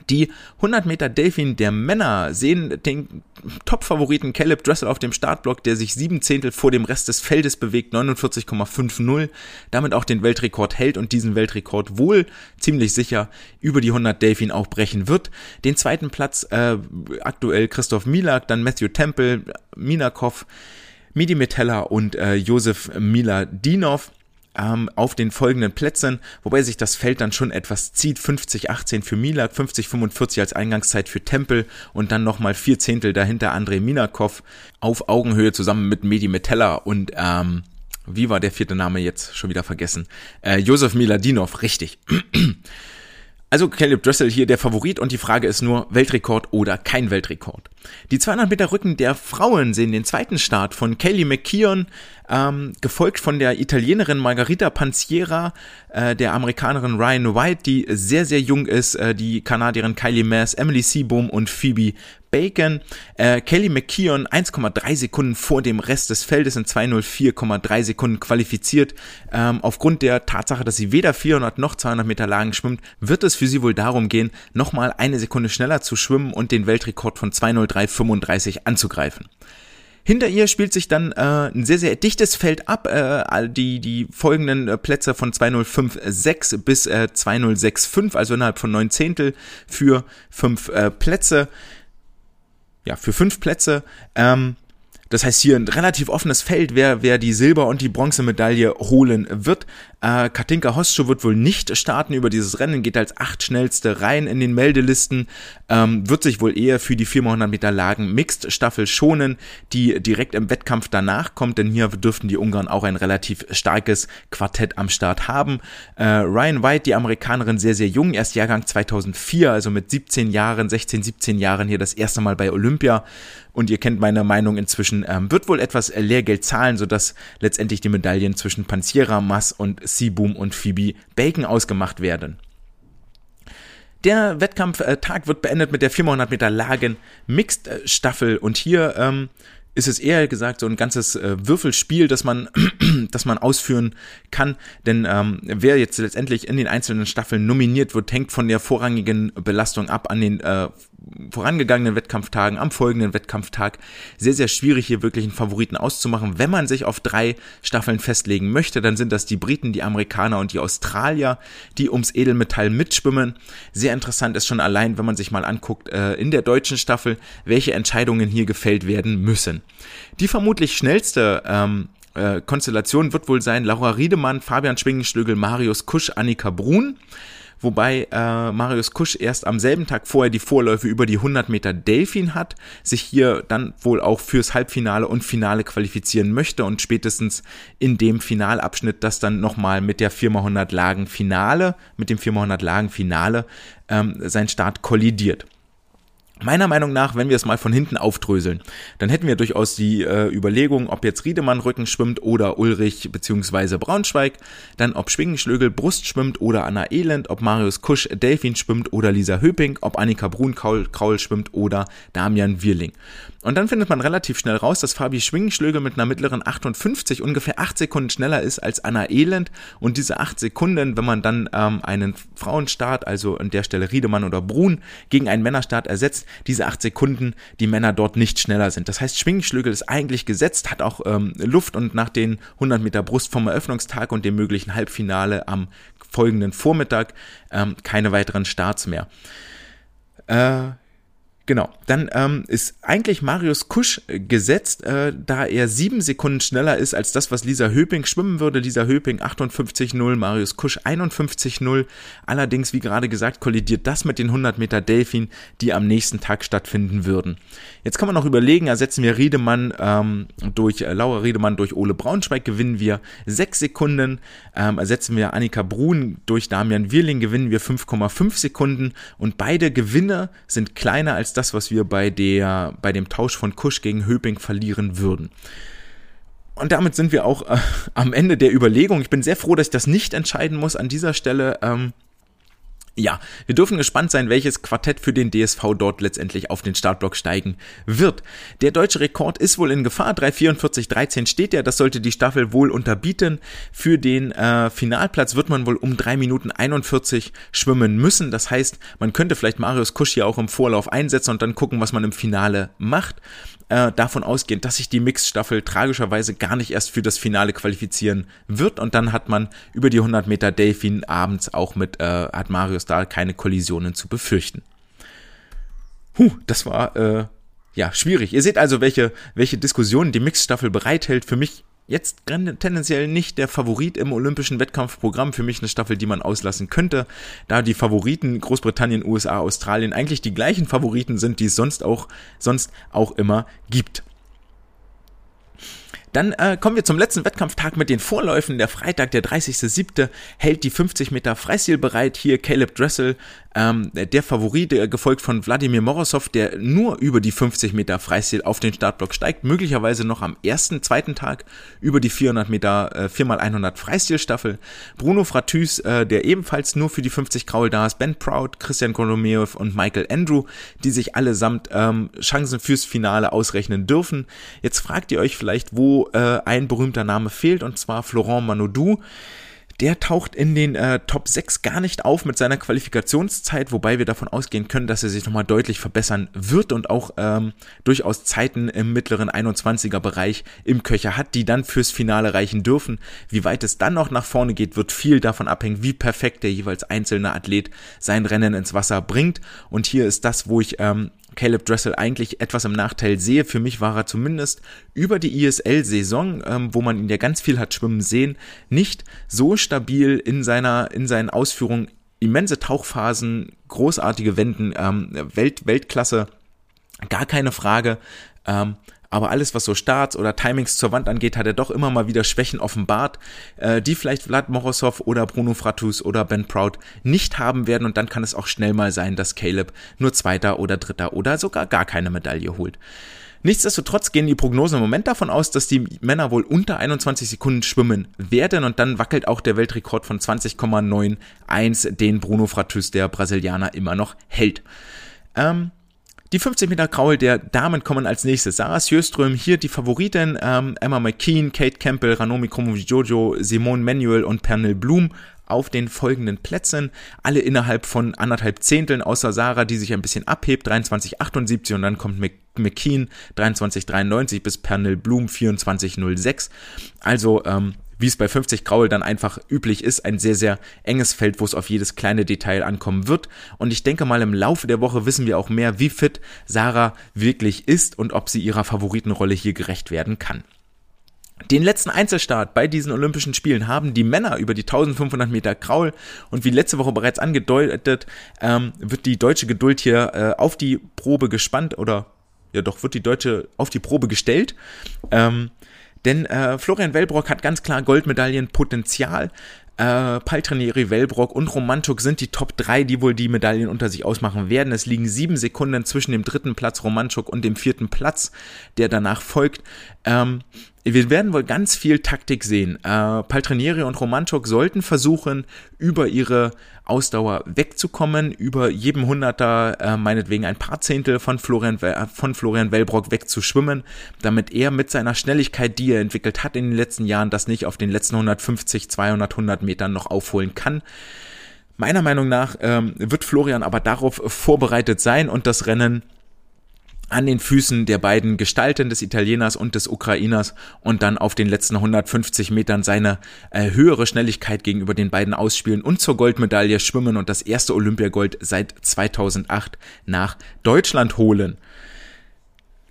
Die 100 Meter Delfin der Männer sehen den Top-Favoriten Caleb Dressel auf dem Startblock, der sich sieben Zehntel vor dem Rest des Feldes bewegt, 49,50, damit auch den Weltrekord hält und diesen Weltrekord wohl ziemlich sicher über die 100 Delfin auch brechen wird. Den zweiten Platz äh, aktuell Christoph Milak, dann Matthew Temple, Minakov, Midi Metella und äh, Josef Miladinov ähm, auf den folgenden Plätzen, wobei sich das Feld dann schon etwas zieht. 50-18 für Milak, 50-45 als Eingangszeit für Tempel und dann nochmal vier Zehntel dahinter Andrei Minakov auf Augenhöhe zusammen mit Medi Metella und ähm, wie war der vierte Name jetzt schon wieder vergessen? Äh, Josef Miladinov, richtig. Also Caleb Dressel hier der Favorit und die Frage ist nur, Weltrekord oder kein Weltrekord. Die 200 Meter Rücken der Frauen sehen den zweiten Start von Kelly McKeon, ähm, gefolgt von der Italienerin Margarita Panziera, äh, der Amerikanerin Ryan White, die sehr, sehr jung ist, äh, die Kanadierin Kylie Mass, Emily Seaboom und Phoebe Bacon. Äh, Kelly McKeon 1,3 Sekunden vor dem Rest des Feldes in 204,3 Sekunden qualifiziert. Ähm, aufgrund der Tatsache, dass sie weder 400 noch 200 Meter Lagen schwimmt, wird es für sie wohl darum gehen, nochmal eine Sekunde schneller zu schwimmen und den Weltrekord von 203,35 anzugreifen. Hinter ihr spielt sich dann äh, ein sehr, sehr dichtes Feld ab. Äh, die, die folgenden äh, Plätze von 2056 bis äh, 2065, also innerhalb von neun Zehntel für fünf äh, Plätze. Ja, für fünf Plätze. Ähm, das heißt hier ein relativ offenes Feld, wer, wer die Silber- und die Bronzemedaille holen wird. Äh, Katinka Hostschuh wird wohl nicht starten über dieses Rennen, geht als acht schnellste rein in den Meldelisten, ähm, wird sich wohl eher für die 400 Meter Lagen Mixed Staffel schonen, die direkt im Wettkampf danach kommt, denn hier dürften die Ungarn auch ein relativ starkes Quartett am Start haben. Äh, Ryan White, die Amerikanerin, sehr, sehr jung, erst Jahrgang 2004, also mit 17 Jahren, 16, 17 Jahren hier das erste Mal bei Olympia und ihr kennt meine Meinung inzwischen, ähm, wird wohl etwas Lehrgeld zahlen, sodass letztendlich die Medaillen zwischen Pansiera, Mass und Seaboom und Phoebe Bacon ausgemacht werden. Der Wettkampftag wird beendet mit der 400 Meter Lagen Mixed Staffel und hier ähm, ist es eher gesagt so ein ganzes äh, Würfelspiel, das man, das man ausführen kann. Denn ähm, wer jetzt letztendlich in den einzelnen Staffeln nominiert wird, hängt von der vorrangigen Belastung ab an den äh, vorangegangenen Wettkampftagen, am folgenden Wettkampftag. Sehr, sehr schwierig hier wirklich einen Favoriten auszumachen. Wenn man sich auf drei Staffeln festlegen möchte, dann sind das die Briten, die Amerikaner und die Australier, die ums Edelmetall mitschwimmen. Sehr interessant ist schon allein, wenn man sich mal anguckt, äh, in der deutschen Staffel, welche Entscheidungen hier gefällt werden müssen. Die vermutlich schnellste ähm, äh, Konstellation wird wohl sein Laura Riedemann, Fabian Schwingenschlögel, Marius Kusch, Annika Brun wobei äh, Marius Kusch erst am selben Tag vorher die Vorläufe über die 100 Meter Delfin hat, sich hier dann wohl auch fürs Halbfinale und Finale qualifizieren möchte und spätestens in dem Finalabschnitt das dann nochmal mit der 4x100 Lagen Finale, mit dem 4x100 Lagen Finale ähm, sein Start kollidiert. Meiner Meinung nach, wenn wir es mal von hinten aufdröseln, dann hätten wir durchaus die äh, Überlegung, ob jetzt Riedemann Rücken schwimmt oder Ulrich bzw. Braunschweig, dann ob Schwingenschlögel Brust schwimmt oder Anna Elend, ob Marius Kusch Delfin schwimmt oder Lisa Höping, ob Annika Brun Kraul schwimmt oder Damian Wirling. Und dann findet man relativ schnell raus, dass Fabi Schwingenschlögel mit einer mittleren 58 ungefähr 8 Sekunden schneller ist als Anna Elend. Und diese 8 Sekunden, wenn man dann ähm, einen Frauenstart, also an der Stelle Riedemann oder Brun, gegen einen Männerstart ersetzt, diese 8 Sekunden die Männer dort nicht schneller sind. Das heißt, Schwingenschlögel ist eigentlich gesetzt, hat auch ähm, Luft und nach den 100 Meter Brust vom Eröffnungstag und dem möglichen Halbfinale am folgenden Vormittag ähm, keine weiteren Starts mehr. Äh, Genau, dann ähm, ist eigentlich Marius Kusch äh, gesetzt, äh, da er sieben Sekunden schneller ist als das, was Lisa Höping schwimmen würde. Lisa Höping 58,0, Marius Kusch 51,0. Allerdings, wie gerade gesagt, kollidiert das mit den 100 Meter Delfin, die am nächsten Tag stattfinden würden. Jetzt kann man noch überlegen, ersetzen wir Riedemann ähm, durch äh, Laura Riedemann durch Ole Braunschweig, gewinnen wir sechs Sekunden. Ähm, ersetzen wir Annika Brun durch Damian Wirling, gewinnen wir 5,5 Sekunden. Und beide Gewinne sind kleiner als das, was wir bei, der, bei dem Tausch von Kusch gegen Höping verlieren würden. Und damit sind wir auch äh, am Ende der Überlegung. Ich bin sehr froh, dass ich das nicht entscheiden muss an dieser Stelle. Ähm, ja, wir dürfen gespannt sein, welches Quartett für den DSV dort letztendlich auf den Startblock steigen wird. Der deutsche Rekord ist wohl in Gefahr. 3,44,13 steht er. Das sollte die Staffel wohl unterbieten. Für den äh, Finalplatz wird man wohl um 3 Minuten 41 schwimmen müssen. Das heißt, man könnte vielleicht Marius Kusch hier auch im Vorlauf einsetzen und dann gucken, was man im Finale macht äh, davon ausgehend, dass sich die Mixstaffel tragischerweise gar nicht erst für das Finale qualifizieren wird und dann hat man über die 100 Meter Delfin abends auch mit, äh, hat Marius da keine Kollisionen zu befürchten. Huh, das war, äh, ja, schwierig. Ihr seht also, welche, welche Diskussionen die Mixstaffel bereithält. Für mich jetzt tendenziell nicht der Favorit im olympischen Wettkampfprogramm. Für mich eine Staffel, die man auslassen könnte, da die Favoriten Großbritannien, USA, Australien eigentlich die gleichen Favoriten sind, die es sonst auch, sonst auch immer gibt. Dann äh, kommen wir zum letzten Wettkampftag mit den Vorläufen. Der Freitag, der 30.07. hält die 50 Meter Freistil bereit. Hier Caleb Dressel, ähm, der Favorit, der gefolgt von Wladimir Morozov, der nur über die 50 Meter Freistil auf den Startblock steigt. Möglicherweise noch am ersten, zweiten Tag über die 400 Meter, äh, 4x100 Freistilstaffel. Bruno Fratüs, äh, der ebenfalls nur für die 50 Kraul da ist. Ben Proud, Christian Kolomeov und Michael Andrew, die sich allesamt ähm, Chancen fürs Finale ausrechnen dürfen. Jetzt fragt ihr euch vielleicht, wo äh, ein berühmter Name fehlt, und zwar Florent Manodou. Der taucht in den äh, Top 6 gar nicht auf mit seiner Qualifikationszeit, wobei wir davon ausgehen können, dass er sich nochmal deutlich verbessern wird und auch ähm, durchaus Zeiten im mittleren 21er Bereich im Köcher hat, die dann fürs Finale reichen dürfen. Wie weit es dann noch nach vorne geht, wird viel davon abhängen, wie perfekt der jeweils einzelne Athlet sein Rennen ins Wasser bringt. Und hier ist das, wo ich ähm, Caleb Dressel eigentlich etwas im Nachteil sehe. Für mich war er zumindest über die ISL-Saison, ähm, wo man ihn ja ganz viel hat schwimmen sehen, nicht so stabil in seiner, in seinen Ausführungen. Immense Tauchphasen, großartige Wenden, ähm, Welt, Weltklasse, gar keine Frage. Ähm, aber alles, was so Starts oder Timings zur Wand angeht, hat er doch immer mal wieder Schwächen offenbart, äh, die vielleicht Vlad Morozov oder Bruno Fratus oder Ben Proud nicht haben werden und dann kann es auch schnell mal sein, dass Caleb nur Zweiter oder Dritter oder sogar gar keine Medaille holt. Nichtsdestotrotz gehen die Prognosen im Moment davon aus, dass die Männer wohl unter 21 Sekunden schwimmen werden und dann wackelt auch der Weltrekord von 20,91, den Bruno Fratus, der Brasilianer, immer noch hält. Ähm, die 50 Meter Kraul der Damen kommen als nächstes. Sarah Sjöström, hier die Favoritin, ähm, Emma McKean, Kate Campbell, Ranomi Jojo, Simone Manuel und Pernil Blum auf den folgenden Plätzen. Alle innerhalb von anderthalb Zehnteln, außer Sarah, die sich ein bisschen abhebt, 23,78 und dann kommt McKean 23,93 bis Pernil Blum 24,06. Also ähm, wie es bei 50 Graul dann einfach üblich ist, ein sehr, sehr enges Feld, wo es auf jedes kleine Detail ankommen wird. Und ich denke mal, im Laufe der Woche wissen wir auch mehr, wie fit Sarah wirklich ist und ob sie ihrer Favoritenrolle hier gerecht werden kann. Den letzten Einzelstart bei diesen Olympischen Spielen haben die Männer über die 1500 Meter Kraul und wie letzte Woche bereits angedeutet, ähm, wird die deutsche Geduld hier äh, auf die Probe gespannt oder ja doch wird die deutsche auf die Probe gestellt. Ähm, denn äh, Florian Wellbrock hat ganz klar Goldmedaillenpotenzial. Äh, Paltrinieri, Wellbrock und Romantuk sind die Top 3, die wohl die Medaillen unter sich ausmachen werden. Es liegen sieben Sekunden zwischen dem dritten Platz Romantuk und dem vierten Platz, der danach folgt. Ähm, wir werden wohl ganz viel Taktik sehen. Äh, Paltrinieri und Romanchuk sollten versuchen, über ihre Ausdauer wegzukommen, über jedem Hunderter äh, meinetwegen ein paar Zehntel von Florian, von Florian Wellbrock wegzuschwimmen, damit er mit seiner Schnelligkeit, die er entwickelt hat in den letzten Jahren, das nicht auf den letzten 150, 200, 100 Metern noch aufholen kann. Meiner Meinung nach ähm, wird Florian aber darauf vorbereitet sein und das Rennen an den Füßen der beiden Gestalten des Italieners und des Ukrainers und dann auf den letzten 150 Metern seine äh, höhere Schnelligkeit gegenüber den beiden ausspielen und zur Goldmedaille schwimmen und das erste Olympiagold seit 2008 nach Deutschland holen.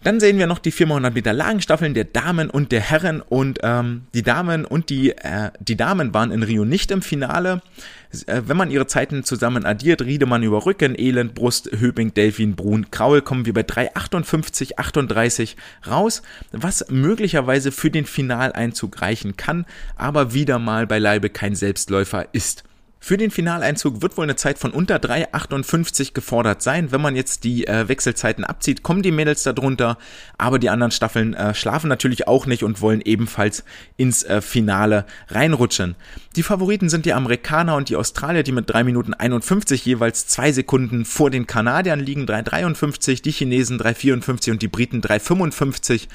Dann sehen wir noch die 400 Meter Lagenstaffeln der Damen und der Herren und ähm, die Damen und die äh, die Damen waren in Rio nicht im Finale. Äh, wenn man ihre Zeiten zusammen addiert, Riedemann über Rücken, Elend, Brust, Höping, Delfin, Brun, Kraul, kommen wir bei 3,58, 38 raus, was möglicherweise für den Finaleinzug reichen kann, aber wieder mal beileibe kein Selbstläufer ist. Für den Finaleinzug wird wohl eine Zeit von unter 3,58 gefordert sein. Wenn man jetzt die äh, Wechselzeiten abzieht, kommen die Mädels darunter, aber die anderen Staffeln äh, schlafen natürlich auch nicht und wollen ebenfalls ins äh, Finale reinrutschen. Die Favoriten sind die Amerikaner und die Australier, die mit 3 Minuten 51 jeweils zwei Sekunden vor den Kanadiern liegen, 3,53, die Chinesen 3,54 und die Briten 3,55.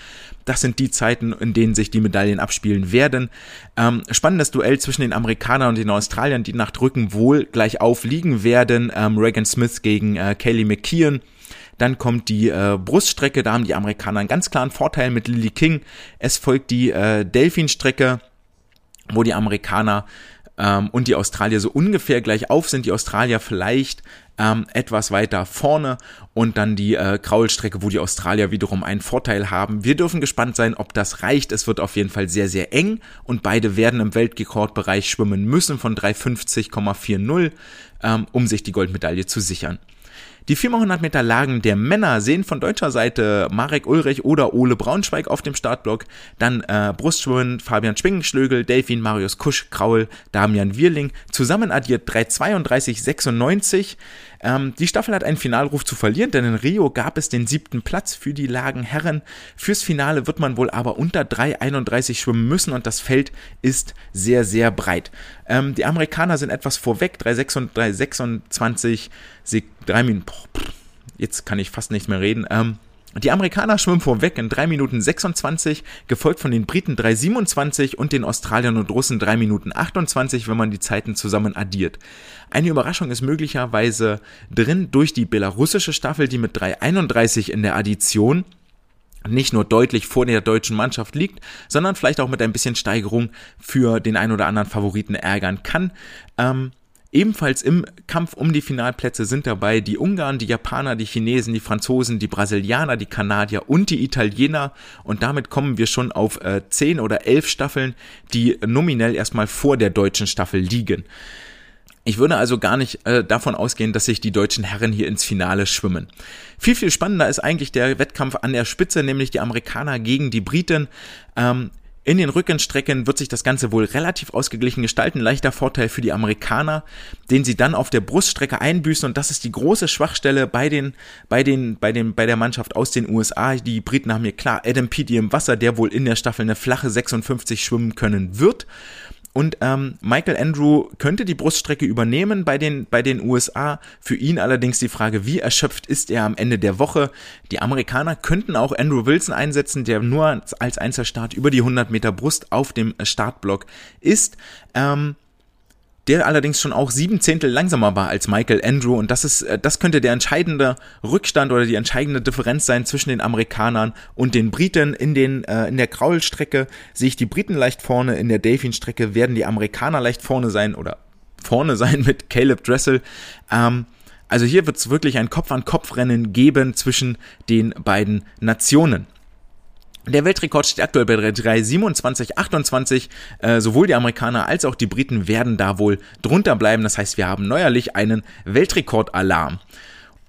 Das sind die Zeiten, in denen sich die Medaillen abspielen werden. Ähm, spannendes Duell zwischen den Amerikanern und den Australiern, die nach Drücken wohl gleich aufliegen werden. Ähm, Reagan Smith gegen äh, Kaylee McKeon. Dann kommt die äh, Bruststrecke, da haben die Amerikaner einen ganz klaren Vorteil mit Lily King. Es folgt die äh, Delfinstrecke, wo die Amerikaner ähm, und die Australier so ungefähr gleich auf sind. Die Australier vielleicht ähm, etwas weiter vorne und dann die äh, Kraulstrecke, wo die Australier wiederum einen Vorteil haben. Wir dürfen gespannt sein, ob das reicht. Es wird auf jeden Fall sehr, sehr eng und beide werden im Weltrekordbereich schwimmen müssen von 350,40, ähm, um sich die Goldmedaille zu sichern. Die 400 Meter Lagen der Männer sehen von deutscher Seite Marek Ulrich oder Ole Braunschweig auf dem Startblock, dann äh, Brustschwimmen Fabian Schwingenschlögel, Delfin Marius Kusch, Kraul, Damian Wirling, zusammen addiert 3,32,96. Ähm, die Staffel hat einen Finalruf zu verlieren, denn in Rio gab es den siebten Platz für die Lagenherren. Fürs Finale wird man wohl aber unter 3,31 schwimmen müssen und das Feld ist sehr, sehr breit. Ähm, die Amerikaner sind etwas vorweg, 3,26, 3 Minuten, jetzt kann ich fast nicht mehr reden. Ähm, die Amerikaner schwimmen vorweg in 3 Minuten 26, gefolgt von den Briten 3,27 und den Australiern und Russen 3 Minuten 28, wenn man die Zeiten zusammen addiert. Eine Überraschung ist möglicherweise drin durch die belarussische Staffel, die mit 3,31 in der Addition nicht nur deutlich vor der deutschen Mannschaft liegt, sondern vielleicht auch mit ein bisschen Steigerung für den ein oder anderen Favoriten ärgern kann. Ähm, Ebenfalls im Kampf um die Finalplätze sind dabei die Ungarn, die Japaner, die Chinesen, die Franzosen, die Brasilianer, die Kanadier und die Italiener. Und damit kommen wir schon auf äh, zehn oder elf Staffeln, die nominell erstmal vor der deutschen Staffel liegen. Ich würde also gar nicht äh, davon ausgehen, dass sich die deutschen Herren hier ins Finale schwimmen. Viel, viel spannender ist eigentlich der Wettkampf an der Spitze, nämlich die Amerikaner gegen die Briten. Ähm, in den Rückenstrecken wird sich das Ganze wohl relativ ausgeglichen gestalten. Leichter Vorteil für die Amerikaner, den sie dann auf der Bruststrecke einbüßen. Und das ist die große Schwachstelle bei den, bei den, bei den, bei der Mannschaft aus den USA. Die Briten haben hier klar Adam Peaty im Wasser, der wohl in der Staffel eine flache 56 schwimmen können wird. Und ähm, Michael Andrew könnte die Bruststrecke übernehmen bei den, bei den USA. Für ihn allerdings die Frage, wie erschöpft ist er am Ende der Woche? Die Amerikaner könnten auch Andrew Wilson einsetzen, der nur als Einzelstart über die 100 Meter Brust auf dem Startblock ist. Ähm, der allerdings schon auch sieben Zehntel langsamer war als Michael Andrew und das ist, äh, das könnte der entscheidende Rückstand oder die entscheidende Differenz sein zwischen den Amerikanern und den Briten. In den, äh, in der Kraulstrecke sehe ich die Briten leicht vorne, in der Delfin-Strecke werden die Amerikaner leicht vorne sein oder vorne sein mit Caleb Dressel. Ähm, also hier wird es wirklich ein Kopf-an-Kopf-Rennen geben zwischen den beiden Nationen. Der Weltrekord steht aktuell bei 3,27,28. Äh, sowohl die Amerikaner als auch die Briten werden da wohl drunter bleiben. Das heißt, wir haben neuerlich einen Weltrekordalarm.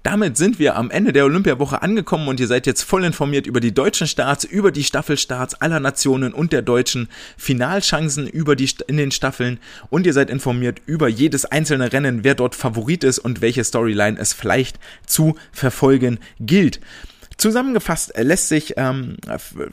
Damit sind wir am Ende der Olympiawoche angekommen und ihr seid jetzt voll informiert über die deutschen Starts, über die Staffelstarts aller Nationen und der deutschen Finalchancen über die in den Staffeln und ihr seid informiert über jedes einzelne Rennen, wer dort Favorit ist und welche Storyline es vielleicht zu verfolgen gilt. Zusammengefasst äh, lässt sich, ähm,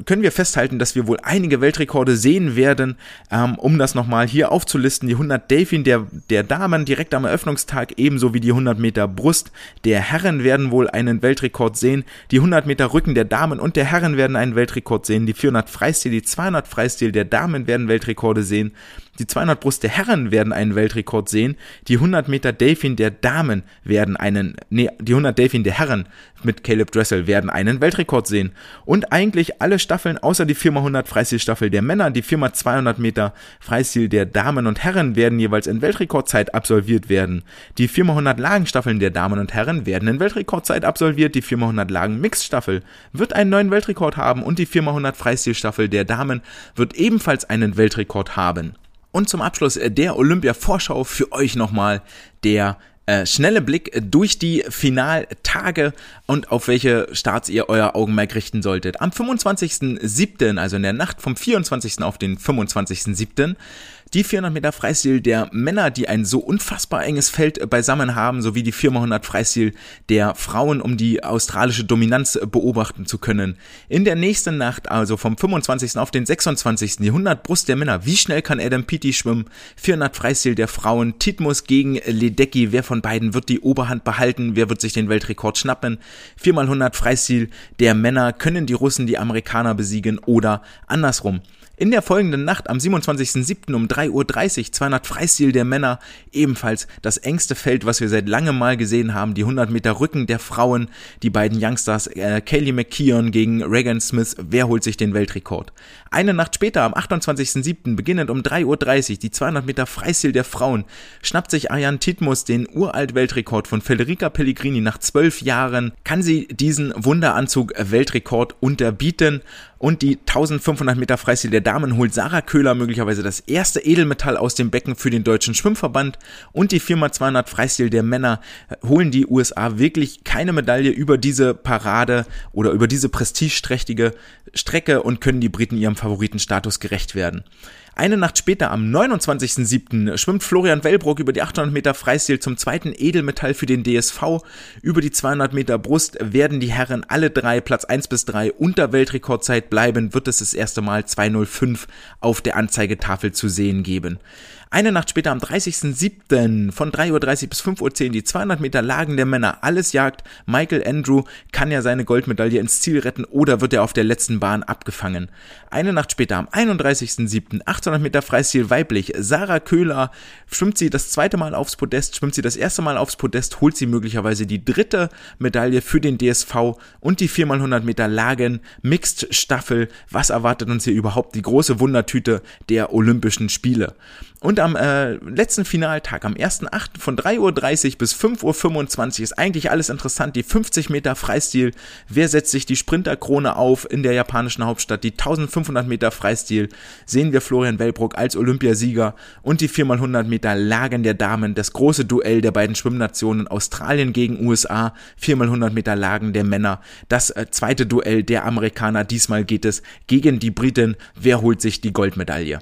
können wir festhalten, dass wir wohl einige Weltrekorde sehen werden, ähm, um das nochmal hier aufzulisten. Die 100 Delfin der, der Damen direkt am Eröffnungstag, ebenso wie die 100 Meter Brust der Herren werden wohl einen Weltrekord sehen. Die 100 Meter Rücken der Damen und der Herren werden einen Weltrekord sehen. Die 400 Freistil, die 200 Freistil der Damen werden Weltrekorde sehen. Die 200 Brust der Herren werden einen Weltrekord sehen. Die 100 Meter Delfin der Damen werden einen, nee, die 100 Delfin der Herren mit Caleb Dressel werden einen Weltrekord sehen. Und eigentlich alle Staffeln außer die 4x100 Freistilstaffel der Männer, die 4x200 Meter Freistil der Damen und Herren werden jeweils in Weltrekordzeit absolviert werden. Die 4x100 Lagenstaffeln der Damen und Herren werden in Weltrekordzeit absolviert. Die 4x100 Lagen Mixstaffel wird einen neuen Weltrekord haben und die 4x100 Freistilstaffel der Damen wird ebenfalls einen Weltrekord haben. Und zum Abschluss äh, der Olympia-Vorschau für euch nochmal der äh, schnelle Blick durch die Finaltage und auf welche Starts ihr euer Augenmerk richten solltet. Am 25.07., also in der Nacht vom 24. auf den 25.07., die 400 Meter Freistil der Männer, die ein so unfassbar enges Feld beisammen haben, sowie die 400 Freistil der Frauen, um die australische Dominanz beobachten zu können. In der nächsten Nacht, also vom 25. auf den 26. die 100 Brust der Männer. Wie schnell kann Adam Peaty schwimmen? 400 Freistil der Frauen. Titmus gegen Ledecky. Wer von beiden wird die Oberhand behalten? Wer wird sich den Weltrekord schnappen? 4x100 Freistil der Männer. Können die Russen die Amerikaner besiegen oder andersrum? In der folgenden Nacht am 27.07. um 3.30 Uhr 200 Freistil der Männer, ebenfalls das engste Feld, was wir seit langem mal gesehen haben, die 100 Meter Rücken der Frauen, die beiden Youngsters äh, Kaylee McKeon gegen Regan Smith, wer holt sich den Weltrekord? Eine Nacht später, am 28.07., beginnend um 3.30 Uhr, die 200 Meter Freistil der Frauen, schnappt sich Ariane Titmus den Uralt-Weltrekord von Federica Pellegrini nach zwölf Jahren, kann sie diesen Wunderanzug-Weltrekord unterbieten und die 1500 Meter Freistil der Damen holt Sarah Köhler möglicherweise das erste Edelmetall aus dem Becken für den deutschen Schwimmverband und die 4x200 Freistil der Männer holen die USA wirklich keine Medaille über diese Parade oder über diese prestigeträchtige Strecke und können die Briten ihrem Favoritenstatus gerecht werden. Eine Nacht später, am 29.07., schwimmt Florian Wellbrock über die 800 Meter Freistil zum zweiten Edelmetall für den DSV. Über die 200 Meter Brust werden die Herren alle drei, Platz 1 bis 3, unter Weltrekordzeit bleiben, wird es das erste Mal 205 auf der Anzeigetafel zu sehen geben. Eine Nacht später am 30.07. von 3.30 Uhr bis 5.10 Uhr die 200 Meter Lagen der Männer. Alles jagt. Michael Andrew kann ja seine Goldmedaille ins Ziel retten oder wird er auf der letzten Bahn abgefangen. Eine Nacht später am 31.07. 800 Meter Freistil weiblich. Sarah Köhler schwimmt sie das zweite Mal aufs Podest, schwimmt sie das erste Mal aufs Podest, holt sie möglicherweise die dritte Medaille für den DSV und die 4x100 Meter Lagen Mixed Staffel. Was erwartet uns hier überhaupt? Die große Wundertüte der Olympischen Spiele. Und am äh, letzten Finaltag, am 1.8. von 3.30 Uhr bis 5.25 Uhr ist eigentlich alles interessant. Die 50 Meter Freistil. Wer setzt sich die Sprinterkrone auf in der japanischen Hauptstadt? Die 1500 Meter Freistil sehen wir Florian Wellbrock als Olympiasieger und die 4x100 Meter Lagen der Damen. Das große Duell der beiden Schwimmnationen Australien gegen USA. 4x100 Meter Lagen der Männer. Das äh, zweite Duell der Amerikaner. Diesmal geht es gegen die Briten. Wer holt sich die Goldmedaille?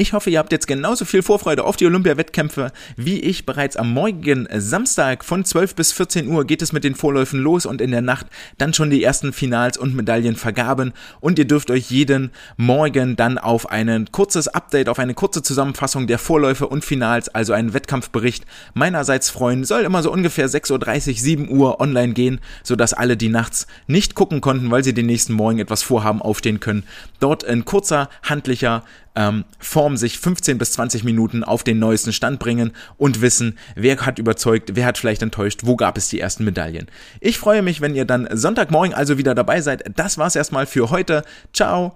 Ich hoffe, ihr habt jetzt genauso viel Vorfreude auf die Olympia-Wettkämpfe wie ich. Bereits am morgigen Samstag von 12 bis 14 Uhr geht es mit den Vorläufen los und in der Nacht dann schon die ersten Finals und Medaillen vergaben. Und ihr dürft euch jeden Morgen dann auf ein kurzes Update, auf eine kurze Zusammenfassung der Vorläufe und Finals, also einen Wettkampfbericht meinerseits freuen. Soll immer so ungefähr 6.30 Uhr, 7 Uhr online gehen, sodass alle, die nachts nicht gucken konnten, weil sie den nächsten Morgen etwas vorhaben, aufstehen können. Dort ein kurzer, handlicher ähm, Form sich 15 bis 20 Minuten auf den neuesten Stand bringen und wissen, wer hat überzeugt, wer hat vielleicht enttäuscht, wo gab es die ersten Medaillen. Ich freue mich, wenn ihr dann Sonntagmorgen also wieder dabei seid. Das war's erstmal für heute. Ciao.